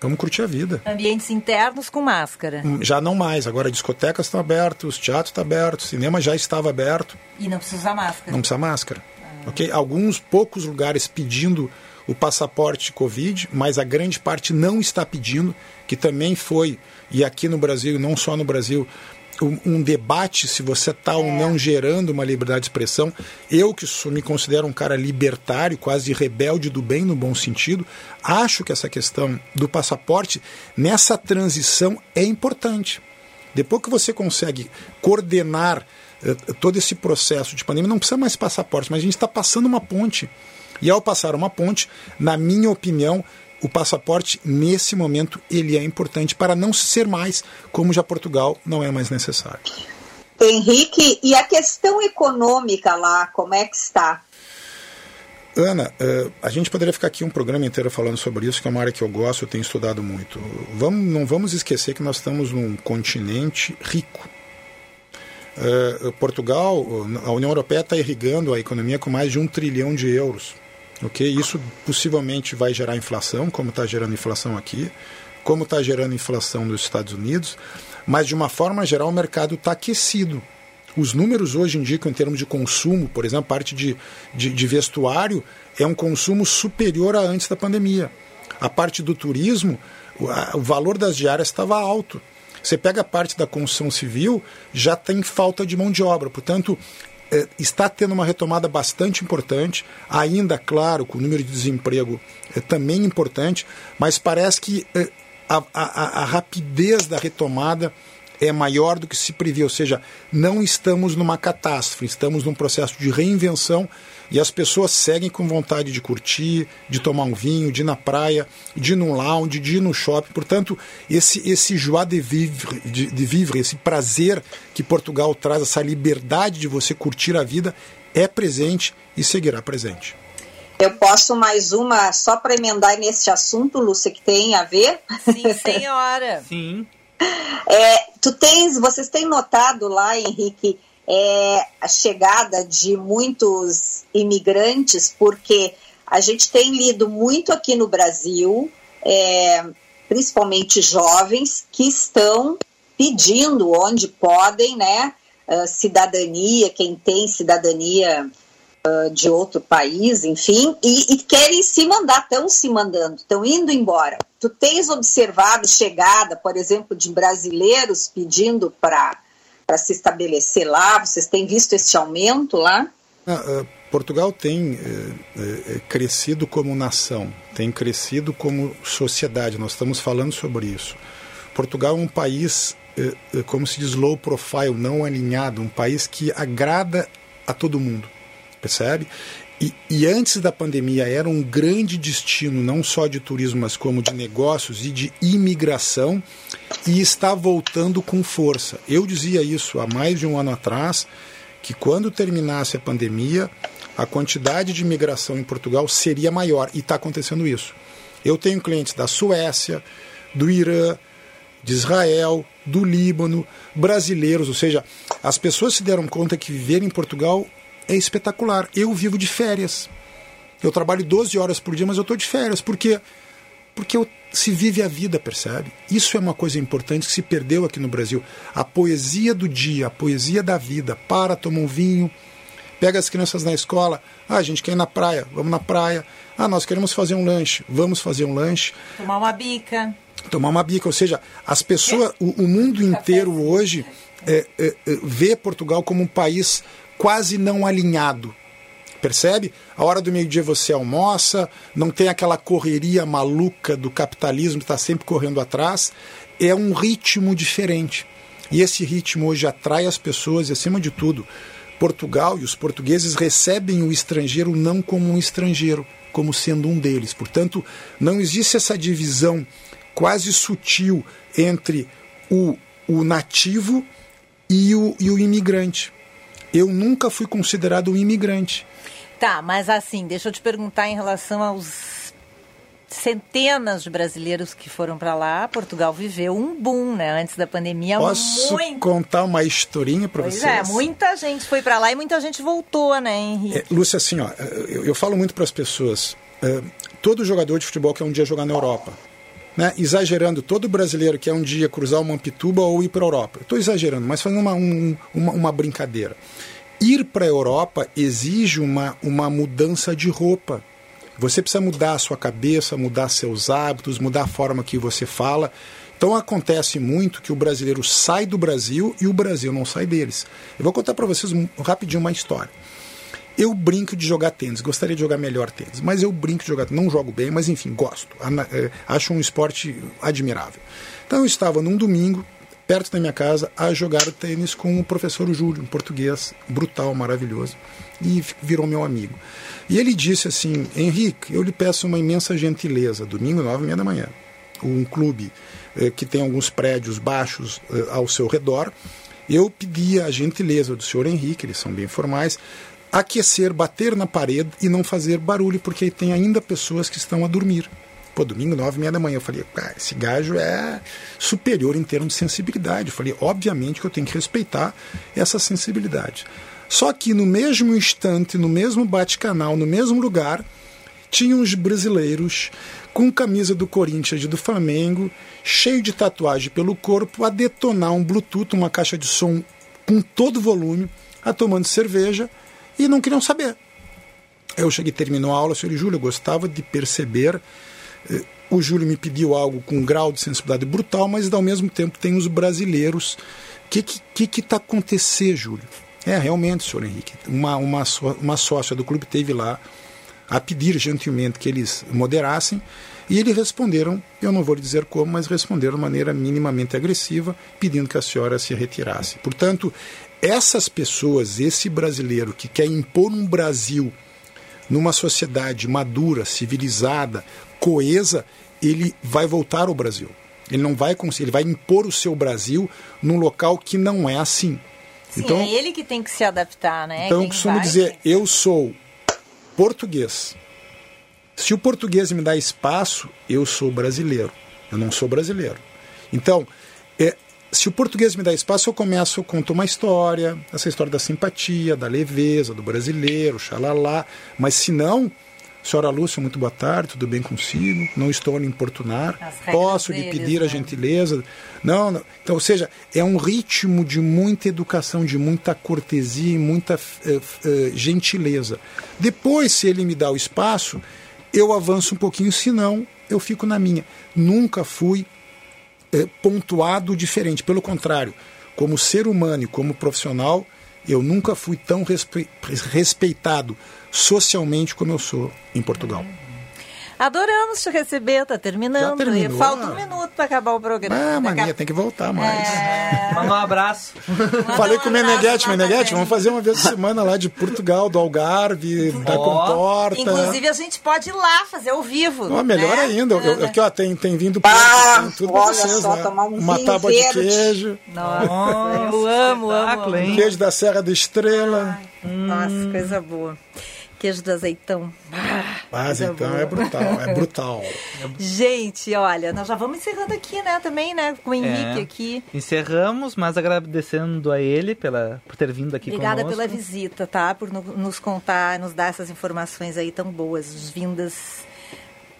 vamos curtir a vida. Ambientes internos com máscara. Já não mais, agora discotecas estão abertas, teatros estão abertos, cinema já estava aberto. E não precisa usar máscara. Não precisa máscara. Ah. ok? Alguns poucos lugares pedindo o passaporte Covid, mas a grande parte não está pedindo, que também foi, e aqui no Brasil, não só no Brasil, um, um debate se você está ou não gerando uma liberdade de expressão. Eu, que sou, me considero um cara libertário, quase rebelde do bem no bom sentido, acho que essa questão do passaporte, nessa transição, é importante. Depois que você consegue coordenar eh, todo esse processo de pandemia, não precisa mais passaporte, mas a gente está passando uma ponte e ao passar uma ponte, na minha opinião, o passaporte, nesse momento, ele é importante para não ser mais, como já Portugal não é mais necessário. Henrique, e a questão econômica lá, como é que está? Ana, uh, a gente poderia ficar aqui um programa inteiro falando sobre isso, que é uma área que eu gosto, eu tenho estudado muito. Vamos, não vamos esquecer que nós estamos num continente rico. Uh, Portugal, a União Europeia está irrigando a economia com mais de um trilhão de euros. Ok? Isso possivelmente vai gerar inflação, como está gerando inflação aqui, como está gerando inflação nos Estados Unidos, mas de uma forma geral o mercado está aquecido. Os números hoje indicam, em termos de consumo, por exemplo, parte de, de, de vestuário é um consumo superior a antes da pandemia. A parte do turismo, o, valor das diárias estava alto. Você pega a parte da construção civil, já tem falta de mão de obra. Portanto, está tendo uma retomada bastante importante, ainda, claro, com o número de desemprego é também importante, mas parece que é, a, a, a rapidez da retomada é maior do que se previa, ou seja, não estamos numa catástrofe, estamos num processo de reinvenção e as pessoas seguem com vontade de curtir, de tomar um vinho, de ir na praia, de ir num lounge, de ir no shopping. Portanto, esse, esse joie de vivre, de, de vivre, esse prazer que Portugal traz, essa liberdade de você curtir a vida, é presente e seguirá presente. Eu posso mais uma só para emendar nesse assunto, Lúcia, que tem a ver? Sim, senhora. Sim. É, tu tens, vocês têm notado lá, Henrique, é, a chegada de muitos imigrantes, porque a gente tem lido muito aqui no Brasil, é, principalmente jovens, que estão pedindo onde podem, né, cidadania, quem tem cidadania de outro país, enfim, e, e querem se mandar, estão se mandando, estão indo embora. Tu tens observado chegada, por exemplo, de brasileiros pedindo para se estabelecer lá? Vocês têm visto esse aumento lá? Ah, uh, Portugal tem uh, crescido como nação, tem crescido como sociedade, nós estamos falando sobre isso. Portugal é um país, como se diz, low profile, não alinhado, um país que agrada a todo mundo percebe? E, e, antes da pandemia era um grande destino, não só de turismo, mas como de negócios e de imigração, e está voltando com força. Eu dizia isso há mais de um ano atrás, que quando terminasse a pandemia, a quantidade de imigração em Portugal seria maior, e está acontecendo isso. Eu tenho clientes da Suécia, do Irã, de Israel, do Líbano, brasileiros, ou seja, as pessoas se deram conta que viver em Portugal é espetacular. Eu vivo de férias. Eu trabalho 12 horas por dia, mas eu estou de férias. Por quê? Porque eu, se vive a vida, percebe? Isso é uma coisa importante que se perdeu aqui no Brasil. A poesia do dia, a poesia da vida. Para, toma um vinho, pega as crianças na escola. Ah, a gente quer ir na praia, vamos na praia. Ah, nós queremos fazer um lanche, vamos fazer um lanche. Tomar uma bica. Tomar uma bica, ou seja, as pessoas, o, o mundo inteiro hoje é, é, é, vê Portugal como um país quase não alinhado. Percebe? A hora do meio-dia você almoça, não tem aquela correria maluca do capitalismo que está sempre correndo atrás. É um ritmo diferente. E esse ritmo hoje atrai as pessoas e, acima de tudo, Portugal e os portugueses recebem o estrangeiro não como um estrangeiro, como sendo um deles. Portanto, não existe essa divisão quase sutil entre o, o nativo e o, e o imigrante eu nunca fui considerado um imigrante. Tá, mas assim, deixa eu te perguntar em relação aos centenas de brasileiros que foram para lá. Portugal viveu um boom, né? Antes da pandemia. Posso muito... contar uma historinha para vocês? é, muita gente foi para lá e muita gente voltou, né, Henrique? É, Lúcia, assim, ó, eu, eu falo muito para as pessoas. É, todo jogador de futebol quer um dia jogar na Europa né, exagerando, todo brasileiro quer um dia cruzar uma Mampituba ou ir para a Europa. Estou exagerando, mas fazendo uma, um, uma, uma brincadeira. Ir para a Europa exige uma, uma mudança de roupa. Você precisa mudar a sua cabeça, mudar seus hábitos, mudar a forma que você fala. Então acontece muito que o brasileiro sai do Brasil e o Brasil não sai deles. Eu vou contar para vocês rapidinho uma história. Eu brinco de jogar tênis, gostaria de jogar melhor tênis, mas eu brinco de jogar, não jogo bem, mas enfim, gosto. É, acho um esporte admirável. Então eu estava num domingo, perto da minha casa, a jogar tênis com o professor Júlio, um português brutal, maravilhoso, e virou meu amigo. E ele disse assim: Henrique, eu lhe peço uma imensa gentileza, domingo, nove e meia da manhã, um clube eh, que tem alguns prédios baixos eh, ao seu redor. Eu pedi a gentileza do senhor Henrique, eles são bem formais, aquecer, bater na parede e não fazer barulho, porque tem ainda pessoas que estão a dormir. Pô, domingo, nove e meia da manhã, eu falei, ah, esse gajo é superior em termos de sensibilidade. Eu falei, obviamente que eu tenho que respeitar essa sensibilidade. Só que no mesmo instante, no mesmo bate-canal, no mesmo lugar, tinham os brasileiros com camisa do Corinthians e do Flamengo, cheio de tatuagem pelo corpo, a detonar um Bluetooth, uma caixa de som com todo volume, a tomando cerveja e não queriam saber. Eu cheguei, terminou a aula, eu falei, Júlio, eu gostava de perceber. Eh, o Júlio me pediu algo com um grau de sensibilidade brutal, mas ao mesmo tempo tem os brasileiros. O que está que, que, tá acontecendo, Júlio? É, realmente, senhor Henrique. Uma, uma, uma sócia do clube teve lá a pedir gentilmente que eles moderassem e eles responderam, eu não vou lhe dizer como, mas responderam de maneira minimamente agressiva, pedindo que a senhora se retirasse. Portanto, essas pessoas, esse brasileiro que quer impor um Brasil numa sociedade madura, civilizada, coesa, ele vai voltar ao Brasil. Ele não vai conseguir, ele vai impor o seu Brasil num local que não é assim. Sim, é ele que tem que se adaptar, né? Então, eu Quem costumo vai- dizer, eu sou português. Se o português me dá espaço, eu sou brasileiro. Eu não sou brasileiro. Então, é, se o português me dá espaço, eu começo, conto uma história, essa história da simpatia, da leveza, do brasileiro, xalala. Mas se não, senhora Lúcia, muito boa tarde, tudo bem consigo? Não estou a lhe importunar. Posso lhe pedir a né? gentileza? Não, não. Então, ou seja, é um ritmo de muita educação, de muita cortesia e muita eh, eh, gentileza. Depois, se ele me dá o espaço, eu avanço um pouquinho, senão eu fico na minha. Nunca fui eh, pontuado diferente. Pelo contrário, como ser humano e como profissional, eu nunca fui tão respe- respeitado socialmente como eu sou em Portugal. Adoramos te receber, tá terminando. Já terminou? E Falta um minuto para acabar o programa. Ah, mania, tem que voltar mais. Manda um abraço. Falei com o Meneghete, Meneghete, vamos fazer uma vez por semana lá de Portugal, do Algarve, da Comporta. Inclusive, a gente pode ir lá fazer ao vivo. Ó, melhor né? ainda. Eu, aqui, ó, tem, tem vindo Ah, tudo olha vocês, só, né? tomar um Uma tábua de queijo, Nossa, eu amo, amo, amo. queijo da Serra da Estrela. Nossa, coisa boa. Queijo do azeitão. Ah, então boa. é brutal, é brutal. Gente, olha, nós já vamos encerrando aqui, né? Também, né? Com o Henrique É. aqui. Encerramos, mas agradecendo a ele pela, por ter vindo aqui Obrigada conosco. pela visita, tá? Por no- nos contar, nos dar essas informações aí tão boas, vindas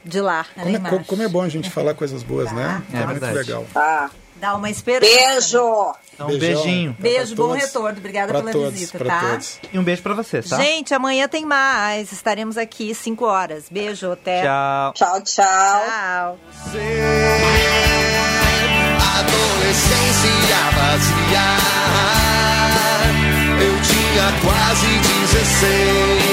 de lá. Como é, como- é bom a gente falar coisas boas, né? É muito verdade. legal. Tá. Dá uma esperança. Beijo! Então, um Beijão. beijinho. Pra Beijo, bom todos. retorno. Obrigada Pra pela todos, visita, pra tá? todos. E um beijo pra vocês, tá? Gente, amanhã tem mais. Estaremos aqui 5 horas. Beijo, até. Tchau. Tchau, tchau. Tchau. Adolescência vazia. Eu tinha quase 16.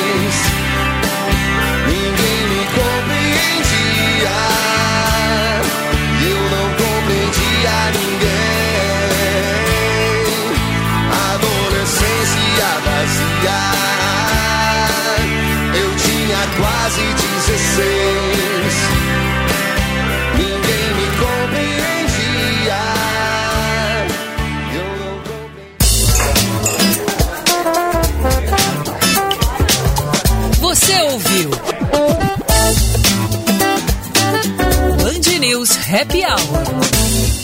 Quase 16. Ninguém me compreendia. Eu não Você ouviu? Band News Happy Hour.